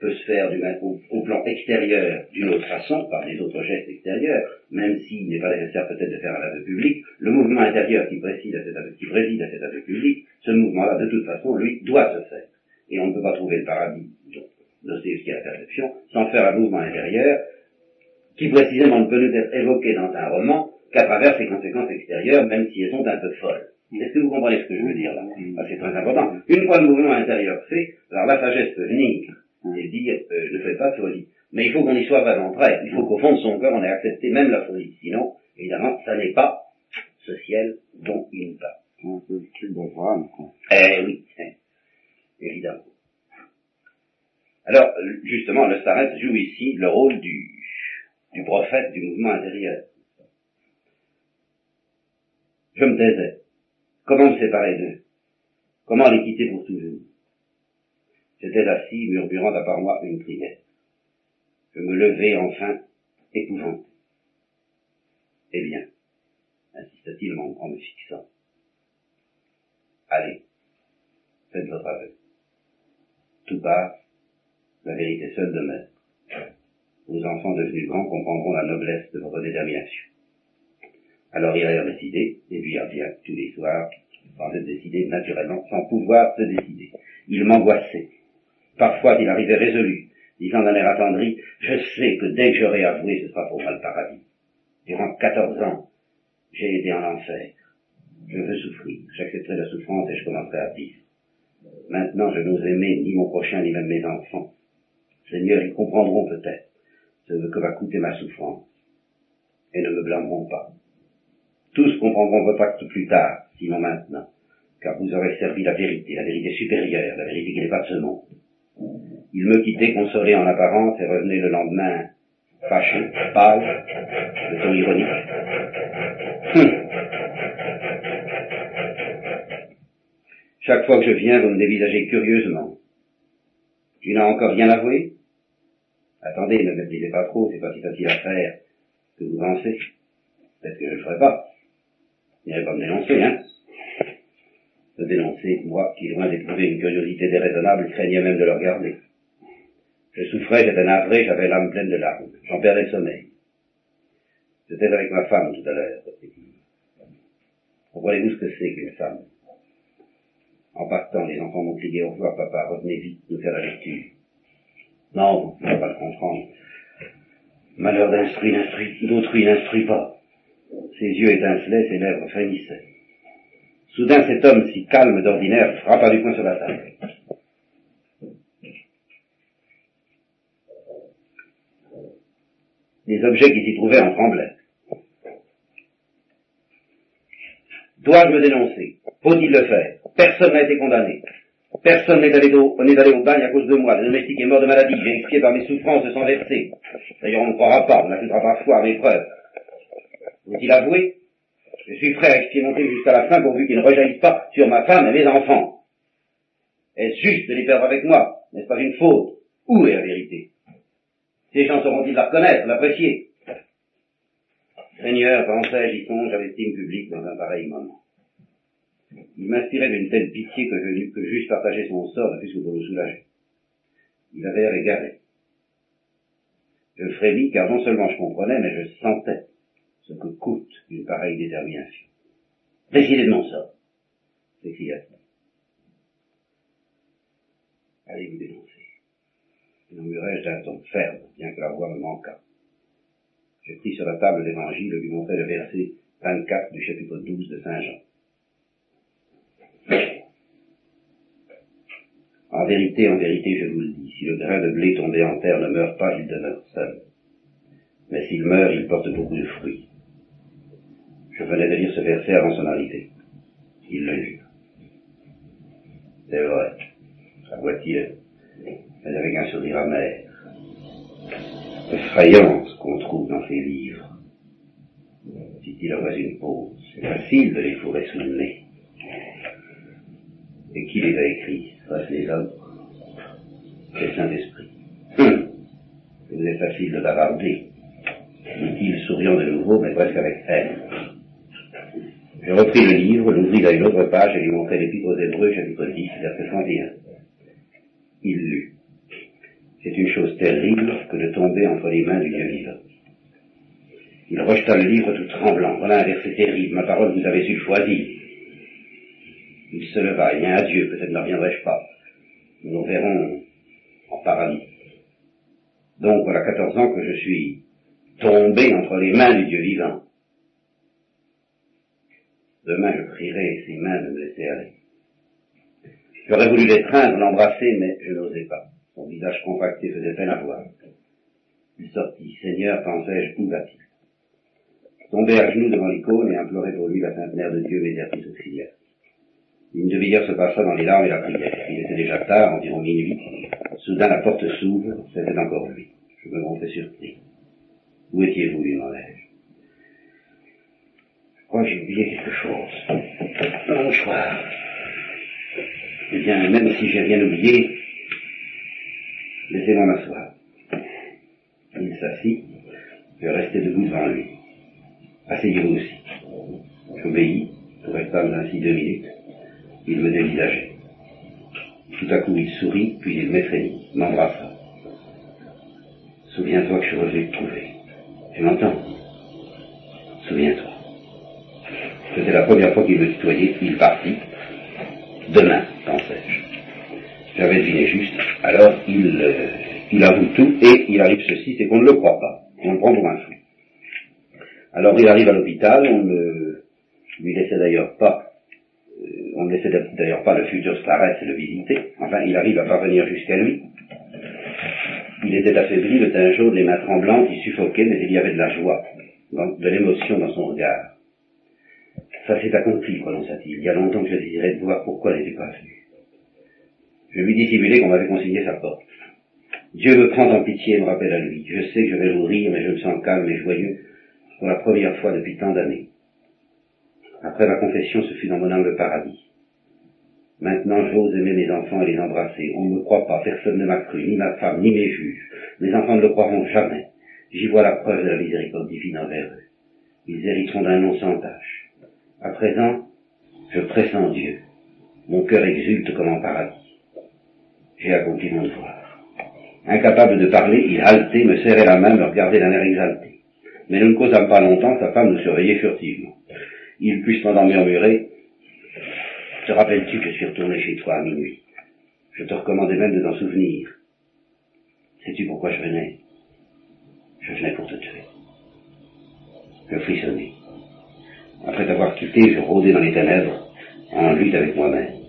peut se faire du, au, au, plan extérieur d'une autre façon, par des autres gestes extérieurs, même s'il n'est pas nécessaire peut-être de faire un aveu public, le mouvement intérieur qui préside à cet aveu, qui préside à cet aveu public, ce mouvement-là, de toute façon, lui, doit se faire. Et on ne peut pas trouver le paradis Dostoevsky à la perception sans faire un mouvement intérieur qui précisément ne peut nous être évoqué dans un roman qu'à travers ses conséquences extérieures, même si elles sont un peu folles. Est-ce que vous comprenez ce que je veux dire là? Ah, C'est très important. Une fois le mouvement intérieur fait, alors la sagesse peut venir et dire euh, ne fais pas folie. Mais il faut qu'on y soit vraiment prêt. Il faut qu'au fond de son cœur, on ait accepté même la folie. Sinon, évidemment, ça n'est pas ce ciel dont il nous parle. Un peu le d'Abraham, quoi. Eh oui, eh, évidemment. Alors, justement, le Starret joue ici le rôle du, du prophète du mouvement intérieur. Je me taisais. Comment me séparer d'eux? Comment les quitter pour toujours? J'étais assis, murmurant à moi une prière. Je me levai enfin, épouvanté. Eh bien, insista-t-il en me fixant. Allez, faites votre aveu. Tout passe, la vérité seule demeure. Vos enfants devenus grands comprendront la noblesse de votre détermination. Alors il a décidé, et lui bien tous les soirs, sans être décidé naturellement, sans pouvoir se décider. Il m'angoissait. Parfois il arrivait résolu, disant d'un air attendri, je sais que dès que j'aurai avoué, ce sera pour moi le paradis. Durant quatorze ans, j'ai été en enfer. Je veux souffrir, j'accepterai la souffrance et je commencerai à vivre. Maintenant, je n'ose aimer ni mon prochain ni même mes enfants. Seigneur, ils comprendront peut-être ce que va coûter ma souffrance et ne me blâmeront pas. Tous comprendront votre acte plus tard, sinon maintenant, car vous aurez servi la vérité, la vérité supérieure, la vérité qui n'est pas de ce monde. Il me quittait consolé en apparence et revenait le lendemain fâché, pâle, de ton ironique. Hum. Chaque fois que je viens, vous me dévisagez curieusement. Tu n'as encore rien avoué? Attendez, ne me disez pas trop, c'est pas si facile à faire que vous pensez. Peut-être que je le ferai pas. Vous pas me dénoncer, hein Me dénoncer, moi, qui loin d'éprouver une curiosité déraisonnable, craignais même de le regarder. Je souffrais, j'étais navré, j'avais l'âme pleine de larmes. J'en perdais le sommeil. J'étais avec ma femme tout à l'heure. Comprenez-vous ce que c'est qu'une femme? En partant, les enfants m'ont crié au revoir, papa, revenez vite nous faire la lecture. Non, vous ne pouvez pas le comprendre. Malheur d'instruit, d'autrui n'instruit pas. Ses yeux étincelaient, ses lèvres frémissaient. Soudain, cet homme, si calme d'ordinaire, frappa du poing sur la table. Les objets qui s'y trouvaient en tremblaient. Dois-je me dénoncer? Faut-il le faire? Personne n'a été condamné. Personne n'est allé, au, allé au bagne à cause de moi. Le domestique est mort de maladie. J'ai expié par mes souffrances de sang versé. D'ailleurs, on ne croira pas. On n'ajoutera pas foi à mes preuves. Faut-il avouer? Je suis prêt à crime jusqu'à la fin pourvu qu'il ne rejaillisse pas sur ma femme et mes enfants. Est-ce juste de les perdre avec moi? N'est-ce pas une faute? Où est la vérité? Ces gens sauront-ils la reconnaître, l'apprécier Seigneur, pensais-je, y songe à l'estime publique dans un pareil moment. Il m'inspirait d'une telle pitié que je n'eus que juste partager son sort, ne fût pour le soulager. Il avait l'air égaré. Je frémis car non seulement je comprenais, mais je sentais ce que coûte une pareille détermination. Décidez de mon sort, s'écria-t-il. Allez vous dénoncer. Murmurai-je d'un ton ferme, bien que la voix me manquât. Je pris sur la table l'évangile et lui montrai le verset 24 du chapitre 12 de Saint Jean. En vérité, en vérité, je vous le dis, si le grain de blé tombé en terre ne meurt pas, il demeure seul. Mais s'il meurt, il porte beaucoup de fruits. Je venais de lire ce verset avant son arrivée. Il le lut. C'est vrai, voiture, mais avec un sourire amer. Effrayant ce qu'on trouve dans ces livres. Dit-il à une pause, c'est facile de les fourrer sous le nez. Et qui les a écrits Face les hommes? C'est Saint-Esprit. Hum facile de bavarder, dit-il, souriant de nouveau, mais presque avec haine. Je repris le livre, l'ouvris à une autre page et lui montrai l'épître aux Hébreux, chapitre 10, verset 31. Il lut. C'est une chose terrible que de tomber entre les mains du Dieu vivant. Il rejeta le livre tout tremblant. Voilà un verset terrible. Ma parole, vous avez su choisir. Il se leva. Eh bien, adieu, peut-être ne reviendrai-je pas. Nous nous verrons en paradis. Donc, voilà 14 ans que je suis tombé entre les mains du Dieu vivant. Demain, je prierai ses mains de me laisser aller. J'aurais voulu l'étreindre, l'embrasser, mais je n'osais pas. Son visage contracté faisait peine à voir. Il sortit. Seigneur, pensais-je, où va-t-il Tombé à genoux devant l'icône et implorer pour lui la Sainte Mère de Dieu, médiatrice auxiliaire. Une demi-heure se passa dans les larmes et la prière. Il était déjà tard, environ minuit. Soudain la porte s'ouvre, c'était encore lui. Je me montrais surpris. Où étiez-vous, lui demandai-je. Je crois que j'ai oublié quelque chose. Mon choix. Eh bien, même si j'ai rien oublié, laissez-moi m'asseoir. Il s'assit, je restais debout devant lui. Asseyez-vous aussi. J'obéis, nous restâmes ainsi deux minutes. Il me dévisageait. Tout à coup, il sourit, puis il m'effrayit, m'embrassa. Souviens-toi que je suis revenu te trouver. Tu m'entends? Souviens-toi. C'était la première fois qu'il me tutoyait, il partit. Demain, pensais-je. J'avais deviné juste. Alors, il, euh, il avoue tout, et il arrive ceci, c'est qu'on ne le croit pas. On le prend pour un fou. Alors, il arrive à l'hôpital, on ne lui laissait d'ailleurs pas, euh, on ne laissait d'ailleurs pas le futur Starets le visiter. Enfin, il arrive à parvenir jusqu'à lui. Il était affaibli, le teint jaune, les mains tremblantes, il suffoquait, mais il y avait de la joie, de l'émotion dans son regard. Ça s'est accompli, prononça-t-il. Il y a longtemps que je désirais de voir pourquoi n'était pas venue. Je lui dissimulai qu'on m'avait consigné sa porte. Dieu me prend en pitié et me rappelle à lui. Je sais que je vais mourir, mais je me sens calme et joyeux pour la première fois depuis tant d'années. Après ma confession, ce fut dans mon âme le paradis. Maintenant, j'ose aimer mes enfants et les embrasser. On ne me croit pas, personne ne m'a cru, ni ma femme, ni mes juges. Mes enfants ne le croiront jamais. J'y vois la preuve de la miséricorde divine envers eux. Ils hériteront d'un nom sans tâche. À présent, je pressens Dieu. Mon cœur exulte comme en paradis. J'ai accompli mon devoir. Incapable de parler, il haletait, me serrait la main, me regardait d'un air exalté. Mais nous ne causâmes pas longtemps, sa femme nous surveillait furtivement. Il put cependant murmurer, te rappelles-tu que je suis retourné chez toi à minuit? Je te recommandais même de t'en souvenir. Sais-tu pourquoi je venais? Je venais pour te tuer. Je frissonnais. Après t'avoir quitté, je rôdais dans les ténèbres, en lutte avec moi-même.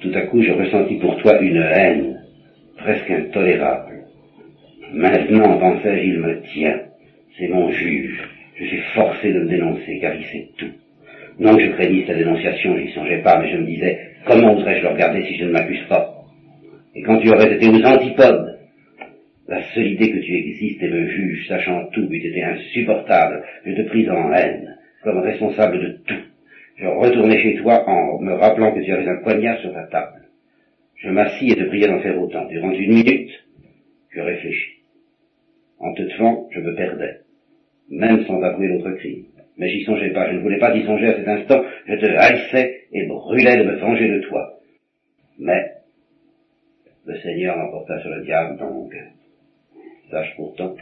Tout à coup, je ressentis pour toi une haine, presque intolérable. Maintenant, pensais-je, il me tient. C'est mon juge. Je suis forcé de me dénoncer, car il sait tout. Non que je craignisse sa dénonciation, je n'y songeais pas, mais je me disais, comment oserais-je le regarder si je ne m'accuse pas? Et quand tu aurais été aux antipodes, la seule idée que tu existes et me juges, sachant tout, eût été insupportable. Je te pris en haine comme responsable de tout. Je retournai chez toi en me rappelant que tu avais un poignard sur ta table. Je m'assis et te priais d'en faire autant. Durant une minute, je réfléchis. En te tuant, je me perdais, même sans avouer l'autre crime. Mais j'y songeais pas, je ne voulais pas y songer à cet instant, je te haïssais et brûlais de me venger de toi. Mais, le Seigneur m'emporta sur le diable dans mon cœur. Sache pourtant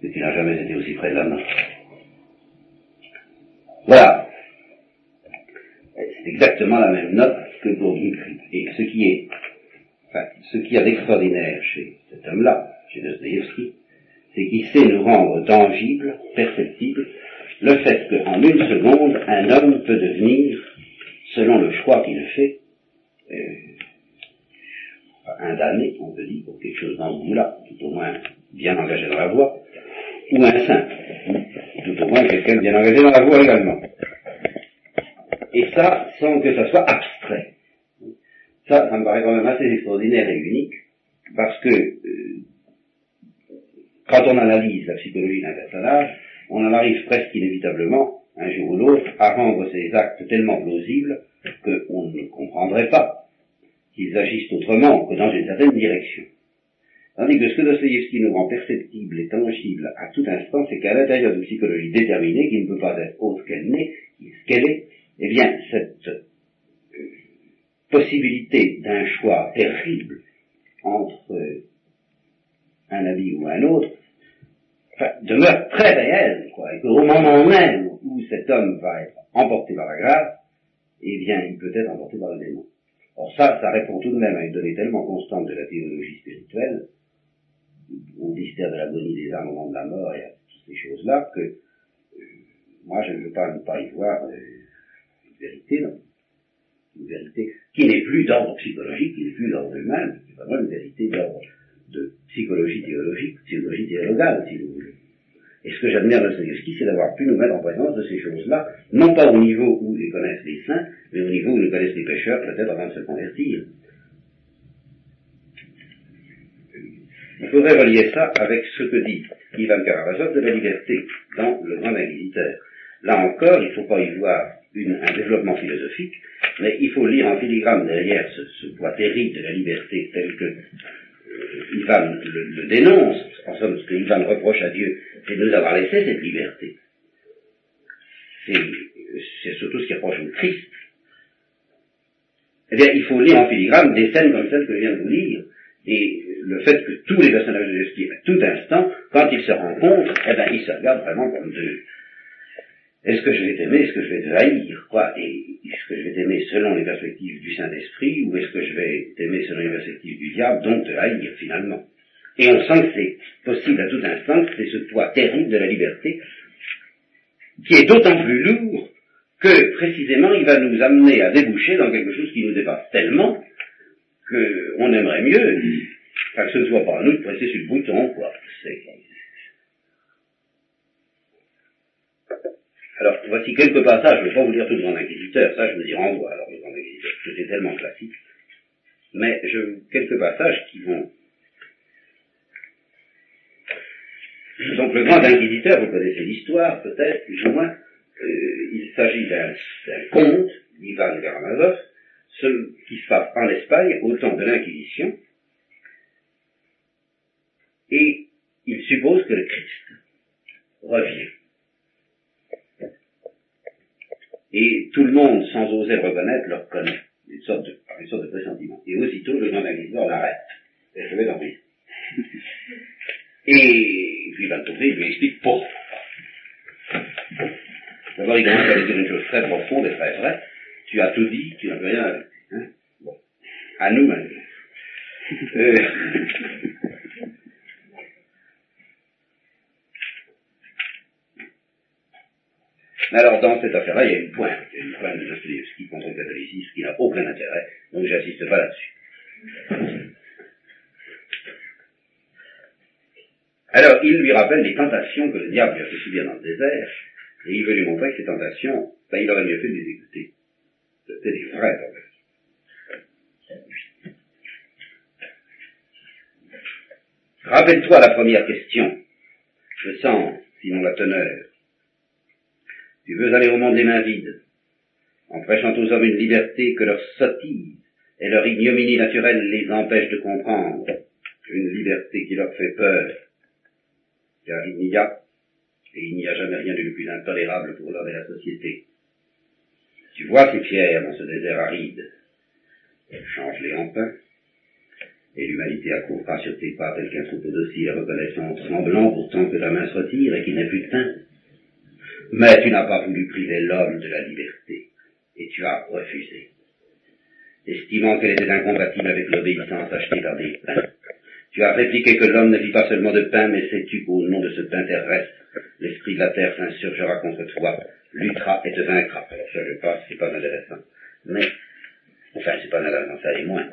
que tu n'as jamais été aussi près de la. Voilà. C'est exactement la même note que pour Dimitri. Et ce qui est, enfin, ce qui a d'extraordinaire chez cet homme-là, chez Dostoevsky, c'est qu'il sait nous rendre tangible, perceptible, le fait qu'en une seconde, un homme peut devenir, selon le choix qu'il fait, euh, un damné, on peut dire, pour quelque chose dans ce là tout au moins bien engagé dans la voie, ou un saint, tout au moins quelqu'un bien engagé dans la voie également. Et ça, sans que ça soit abstrait. Ça, ça me paraît quand même assez extraordinaire et unique, parce que euh, quand on analyse la psychologie d'un personnage, on en arrive presque inévitablement, un jour ou l'autre, à rendre ces actes tellement plausibles qu'on ne comprendrait pas qu'ils agissent autrement que dans une certaine direction. Tandis que ce que Dostoevsky nous rend perceptible et tangible à tout instant, c'est qu'à l'intérieur d'une psychologie déterminée, qui ne peut pas être autre qu'elle n'est, qu'elle est, eh bien, cette euh, possibilité d'un choix terrible entre euh, un ami ou un autre, enfin, demeure très réelle, quoi, et qu'au moment même où cet homme va être emporté par la grâce, eh bien, il peut être emporté par le démon. Or ça, ça répond tout de même à une donnée tellement constante de la théologie spirituelle, au mystère de l'agonie des âmes au moment de la mort et à toutes ces choses-là, que euh, moi je ne veux pas ne pas y voir une vérité, non. Une vérité qui n'est plus d'ordre psychologique, qui n'est plus d'ordre humain, c'est vraiment une vérité d'ordre de psychologie théologique, psychologie théologale, si vous voulez. Et ce que j'admire de Dostoevsky, c'est d'avoir pu nous mettre en présence de ces choses-là, non pas au niveau où ils connaissent les saints, mais au niveau où ils connaissent les pécheurs, peut-être avant de se convertir. Il faudrait relier ça avec ce que dit Ivan Karamazov de la liberté dans le Grand Inquisiteur. Là encore, il ne faut pas y voir un développement philosophique, mais il faut lire en filigrane derrière ce, poids terrible de la liberté tel que euh, Ivan le, dénonce, en somme ce que Ivan reproche à Dieu, c'est de nous avoir laissé cette liberté. C'est surtout ce qui reproche au Christ. Eh bien, il faut lire en filigrane des scènes comme celles que je viens de vous lire, et le fait que tous les personnages de Jésus, à tout instant, quand ils se rencontrent, eh bien, ils se regardent vraiment comme deux, est-ce que je vais t'aimer, est-ce que je vais te haïr, quoi? Et est-ce que je vais t'aimer selon les perspectives du Saint-Esprit, ou est-ce que je vais t'aimer selon les perspectives du diable, donc te haïr finalement? Et on sent que c'est possible à tout instant, c'est ce poids terrible de la liberté, qui est d'autant plus lourd que précisément il va nous amener à déboucher dans quelque chose qui nous dépasse tellement qu'on aimerait mieux, que ce ne soit pas à nous de presser sur le bouton, quoi. Alors, voici quelques passages, je ne vais pas vous lire tout le Grand Inquisiteur, ça je vous y renvoie, alors le Grand Inquisiteur, c'était tellement classique. Mais je, quelques passages qui vont... Donc le Grand Inquisiteur, vous connaissez l'histoire peut-être, plus ou moins, euh, il s'agit d'un conte d'Ivan Karamazov, qui se passe en Espagne au temps de l'Inquisition, et il suppose que le Christ revient. Et tout le monde, sans oser le reconnaître, le reconnaît. Une sorte de, une sorte de pressentiment. Et aussitôt, le inquisiteur l'arrête. Et je vais dans Et puis, va tourner, il lui explique pourquoi. D'abord, il commence à lui dire une chose très profonde et très vraie. Tu as tout dit, tu n'as plus rien à dire. Hein bon. À nous maintenant. Mais alors, dans cette affaire-là, il y a une pointe, une pointe de Dostoevsky contre le catholicisme qui n'a aucun intérêt, donc j'insiste pas là-dessus. Alors, il lui rappelle les tentations que le diable lui a fait subir dans le désert, et il veut lui montrer que ces tentations, ben, il aurait mieux fait de les écouter. C'était des vraies tentations. Rappelle-toi la première question. Je sens, sinon la teneur, tu veux aller au monde les mains vides, en prêchant aux hommes une liberté que leur sottise et leur ignominie naturelle les empêche de comprendre, une liberté qui leur fait peur, car il n'y a, et il n'y a jamais rien de plus intolérable pour l'homme et la société. Tu vois ces pierres dans ce désert aride, change-les en pain, et l'humanité accourra sur tes pas tel qu'un troupeau docile reconnaissant tremblant pourtant que ta main se retire et qu'il n'a plus de pain. Mais tu n'as pas voulu priver l'homme de la liberté, et tu as refusé, estimant qu'elle était incompatible avec l'obéissance achetée par des pains. Tu as répliqué que l'homme ne vit pas seulement de pain, mais sais-tu qu'au nom de ce pain terrestre, l'esprit de la terre s'insurgera contre toi, luttera et te vaincra. Alors ça, je passe, c'est pas intéressant. Mais, enfin, c'est pas intéressant, ça est moins.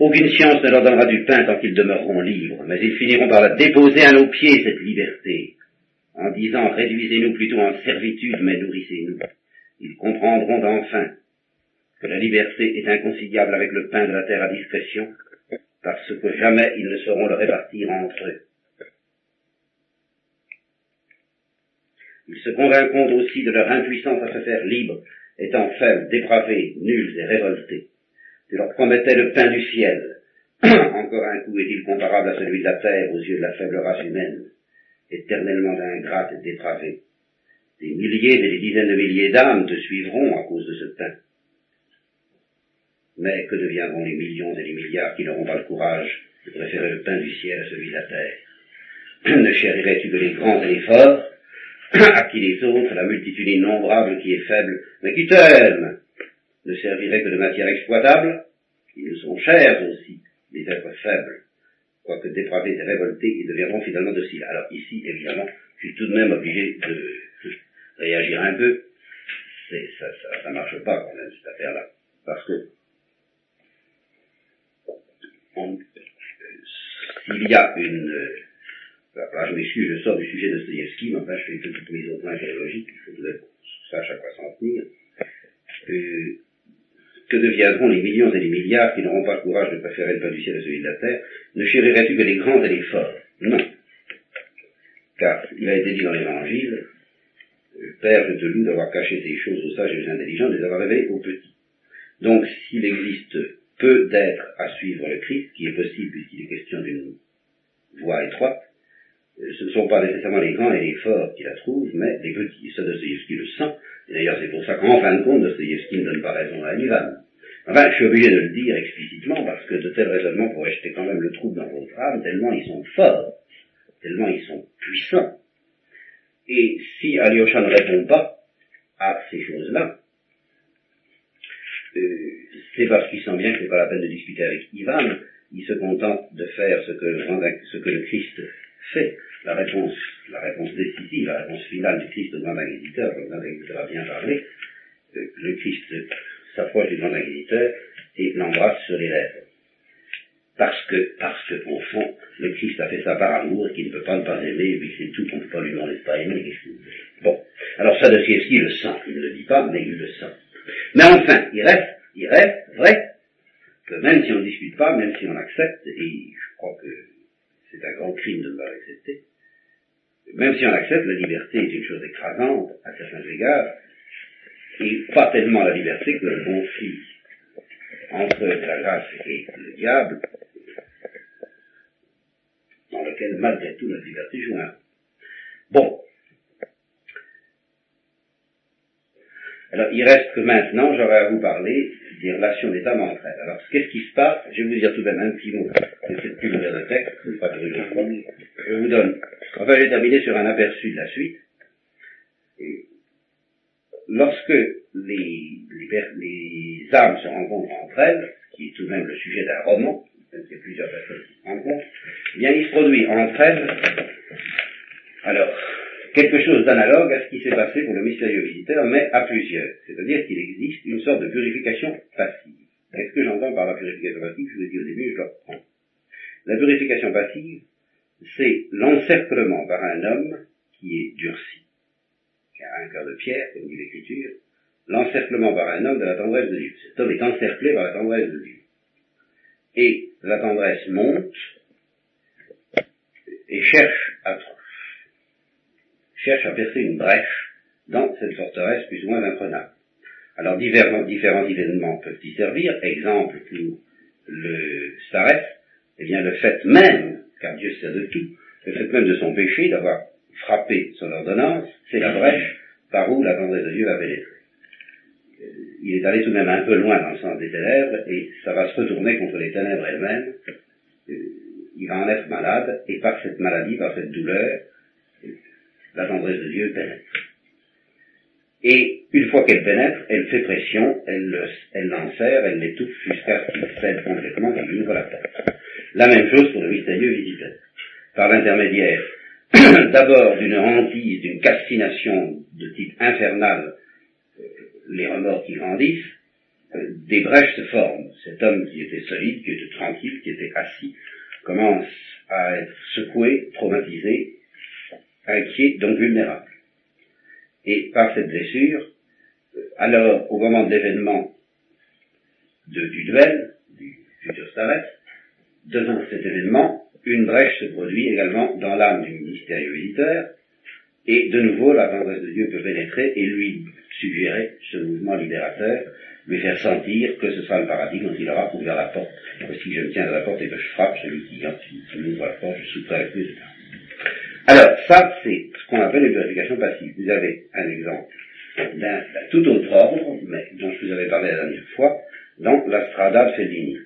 Aucune science ne leur donnera du pain tant qu'ils demeureront libres, mais ils finiront par la déposer à nos pieds, cette liberté, en disant réduisez-nous plutôt en servitude, mais nourrissez-nous. Ils comprendront enfin que la liberté est inconciliable avec le pain de la terre à discrétion, parce que jamais ils ne sauront le répartir entre eux. Ils se convaincront aussi de leur impuissance à se faire libres, étant faibles, dépravés, nuls et révoltés. Tu leur promettais le pain du ciel. Encore un coup est-il comparable à celui de la terre aux yeux de la faible race humaine, éternellement ingrate et dépravée. Des milliers et des dizaines de milliers d'âmes te suivront à cause de ce pain. Mais que deviendront les millions et les milliards qui n'auront pas le courage de préférer le pain du ciel à celui de la terre? Ne chérirais-tu que les grands et les forts, à qui les autres, la multitude innombrable qui est faible, mais qui t'aime, ne servirait que de matière exploitable, ils sont chers aussi, les êtres faibles, quoique dépravés et révoltés, ils deviendront finalement dociles. Alors ici, évidemment, je suis tout de même obligé de réagir un peu. ça, ça, ça marche pas quand même, cette affaire-là. Parce que, s'il y a une, euh, je m'excuse, je sors du sujet de Dostoevsky, mais enfin je fais une petite mise au point théologique, il faut que vous sachiez à quoi s'en tenir. Euh, que deviendront les millions et les milliards qui n'auront pas le courage de préférer le pain du ciel à celui de la terre Ne chérirais-tu que les grands et les forts? Non. Car il a été dit dans l'Évangile, Père, je te d'avoir caché ces choses aux sages et aux intelligents, de les avoir révélées aux petits. Donc, s'il existe peu d'êtres à suivre le Christ, qui est possible puisqu'il est question d'une voie étroite, ce ne sont pas nécessairement les grands et les forts qui la trouvent, mais les petits. Ça, Dostoevsky le sent. Et d'ailleurs, c'est pour ça qu'en fin de compte, Dostoevsky ne donne pas raison à Ivan. Enfin, je suis obligé de le dire explicitement parce que de tels raisonnements pourraient jeter quand même le trouble dans votre âme, tellement ils sont forts, tellement ils sont puissants. Et si Alyosha ne répond pas à ces choses-là, euh, c'est parce qu'il sent bien que ce n'est pas la peine de discuter avec Ivan, il se contente de faire ce que le Christ fait. La réponse, la réponse décisive, la réponse finale du Christ au grand inquisiteur, le grand inquisiteur a bien parlé, euh, le Christ s'approche du grand inquisiteur et l'embrasse sur les lèvres. Parce que, parce que, au fond, le Christ a fait ça par amour et qu'il ne peut pas ne pas aimer, et puis c'est tout qu'on ne peut pas lui demander de pas aimer, Bon. Alors il le sent. Il ne le dit pas, mais il le sent. Mais enfin, il reste, il reste vrai que même si on ne discute pas, même si on accepte, et je crois que c'est un grand crime de ne pas l'accepter, même si on accepte, la liberté est une chose écrasante à certains égards, et pas tellement la liberté que le conflit entre la grâce et le diable, dans lequel malgré tout la liberté joue un. Bon. Alors il reste que maintenant j'aurais à vous parler des relations des âmes entre elles. Alors qu'est-ce qui se passe? Je vais vous dire tout de même un petit mot de cette plus de texte, pas que je vous donne. Enfin, je vais terminer sur un aperçu de la suite. Lorsque les, âmes se rencontrent entre elles, qui est tout de même le sujet d'un roman, s'il y a plusieurs personnes qui se rencontrent, eh bien il se produit entre elles, alors, quelque chose d'analogue à ce qui s'est passé pour le mystérieux visiteur, mais à plusieurs. C'est-à-dire qu'il existe une sorte de purification passive. Qu'est-ce que j'entends par la purification passive Je vous ai dit au début, je le reprends. La purification passive, c'est l'encerclement par un homme qui est durci, qui a un cœur de pierre, comme dit l'Écriture, l'encerclement par un homme de la tendresse de Dieu. Cet homme est encerclé par la tendresse de Dieu. Et la tendresse monte et cherche cherche à percer une brèche dans cette forteresse plus ou moins imprenable. Alors différents, événements peuvent y servir. Exemple pour le Starès, eh bien le fait même, car Dieu sait de tout, le fait même de son péché, d'avoir frappé son ordonnance, c'est la brèche par où la tendresse de Dieu va pénétrer. Euh, il est allé tout de même un peu loin dans le sens des ténèbres, et ça va se retourner contre les ténèbres elles-mêmes. Euh, il va en être malade, et par cette maladie, par cette douleur, la tendresse de Dieu pénètre. Et une fois qu'elle pénètre, elle fait pression, elle, l'enserre, elle l'étouffe jusqu'à ce qu'il cède complètement, qu'il ouvre la tête. La même chose pour le mystérieux visiteur. Par l'intermédiaire d'abord d'une hantise, d'une castination de type infernal, euh, les remords qui grandissent, euh, des brèches se forment. Cet homme qui était solide, qui était tranquille, qui était assis, commence à être secoué, traumatisé, inquiet, donc vulnérable. Et par cette blessure, euh, alors au moment de l'événement du duel, du futur Starlet, devant cet événement, une brèche se produit également dans l'âme du mystérieux visiteur, et de nouveau la tendresse de Dieu peut pénétrer et lui suggérer ce mouvement libérateur, lui faire sentir que ce sera le paradis quand il aura ouvert la porte. Si je me tiens à la porte et que je frappe celui qui, qui ouvre la porte, je souffre avec lui, ça, c'est ce qu'on appelle une purification passive. Vous avez un exemple d'un tout autre ordre, mais dont je vous avais parlé la dernière fois, dans la Strada Fellini.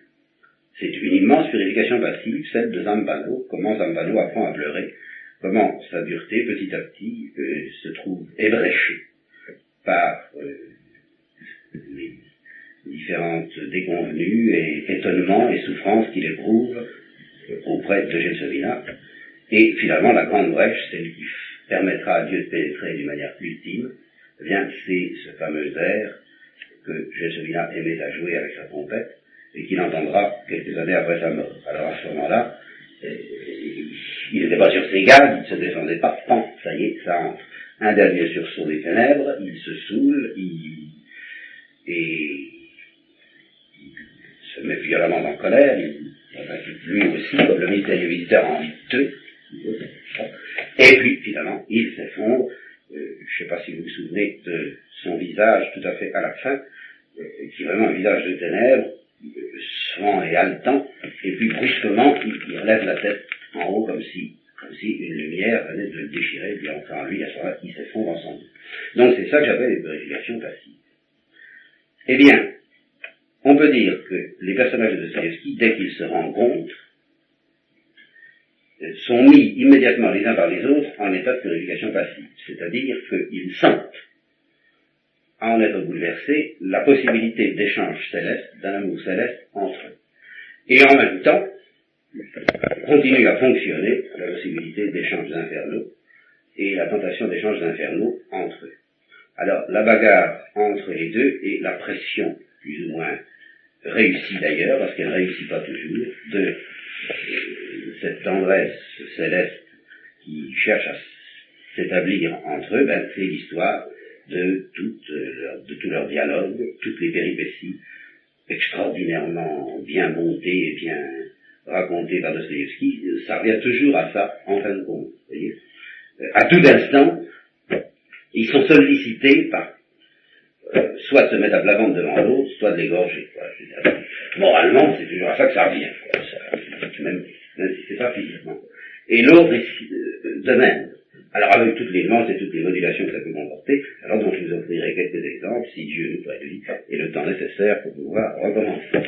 C'est une immense purification passive, celle de Zambano, comment Zambano apprend à pleurer, comment sa dureté, petit à petit, euh, se trouve ébréchée par euh, les différentes déconvenues et étonnements et souffrances qu'il éprouve auprès de Gelsomina, et finalement, la grande brèche, celle qui permettra à Dieu de pénétrer d'une manière ultime, eh bien, c'est ce fameux air que Jésus-là aimait à jouer avec sa trompette et qu'il entendra quelques années après sa mort. Alors à ce moment-là, euh, il n'était pas sur ses gardes, il ne se défendait pas, pan, ça y est, ça entre. Un dernier sursaut des ténèbres, il se saoule, il, et il se met violemment en colère, il, lui aussi, comme le mystérieux visiteur, en deux. Et puis, finalement, il s'effondre. Euh, je ne sais pas si vous vous souvenez de son visage tout à fait à la fin, euh, qui est vraiment un visage de ténèbres, souvent et haletant, et puis brusquement, il, relève la tête en haut comme si, comme si une lumière venait de le déchirer, et puis enfin lui, à ce moment-là, il s'effondre ensemble. Donc c'est ça que j'appelle les purifications passives. Eh bien, on peut dire que les personnages de Dostoevsky, dès qu'ils se rencontrent, sont mis immédiatement les uns par les autres en état de purification passive. C'est-à-dire qu'ils sentent, à en être bouleversés, la possibilité d'échange céleste, d'un amour céleste entre eux. Et en même temps, continue à fonctionner la possibilité d'échanges infernaux et la tentation d'échanges infernaux entre eux. Alors, la bagarre entre les deux et la pression, plus ou moins réussie d'ailleurs, parce qu'elle ne réussit pas toujours, de cette tendresse céleste qui cherche à s'établir entre eux, ben, c'est l'histoire de, de tout leur dialogue, toutes les péripéties extraordinairement bien montées et bien racontées par Dostoevsky, ça revient toujours à ça, en fin de compte. Voyez à tout instant, ils sont sollicités par euh, soit de se mettre à plat devant l'autre, soit de l'égorger. Moralement, c'est toujours à ça que ça revient. Si c'est pas physiquement. Et l'autre euh, de même. Alors avec toutes les nuances et toutes les modulations que ça peut comporter, alors donc je vous offrirai quelques exemples, si Dieu nous prédit, et le temps nécessaire pour pouvoir recommencer.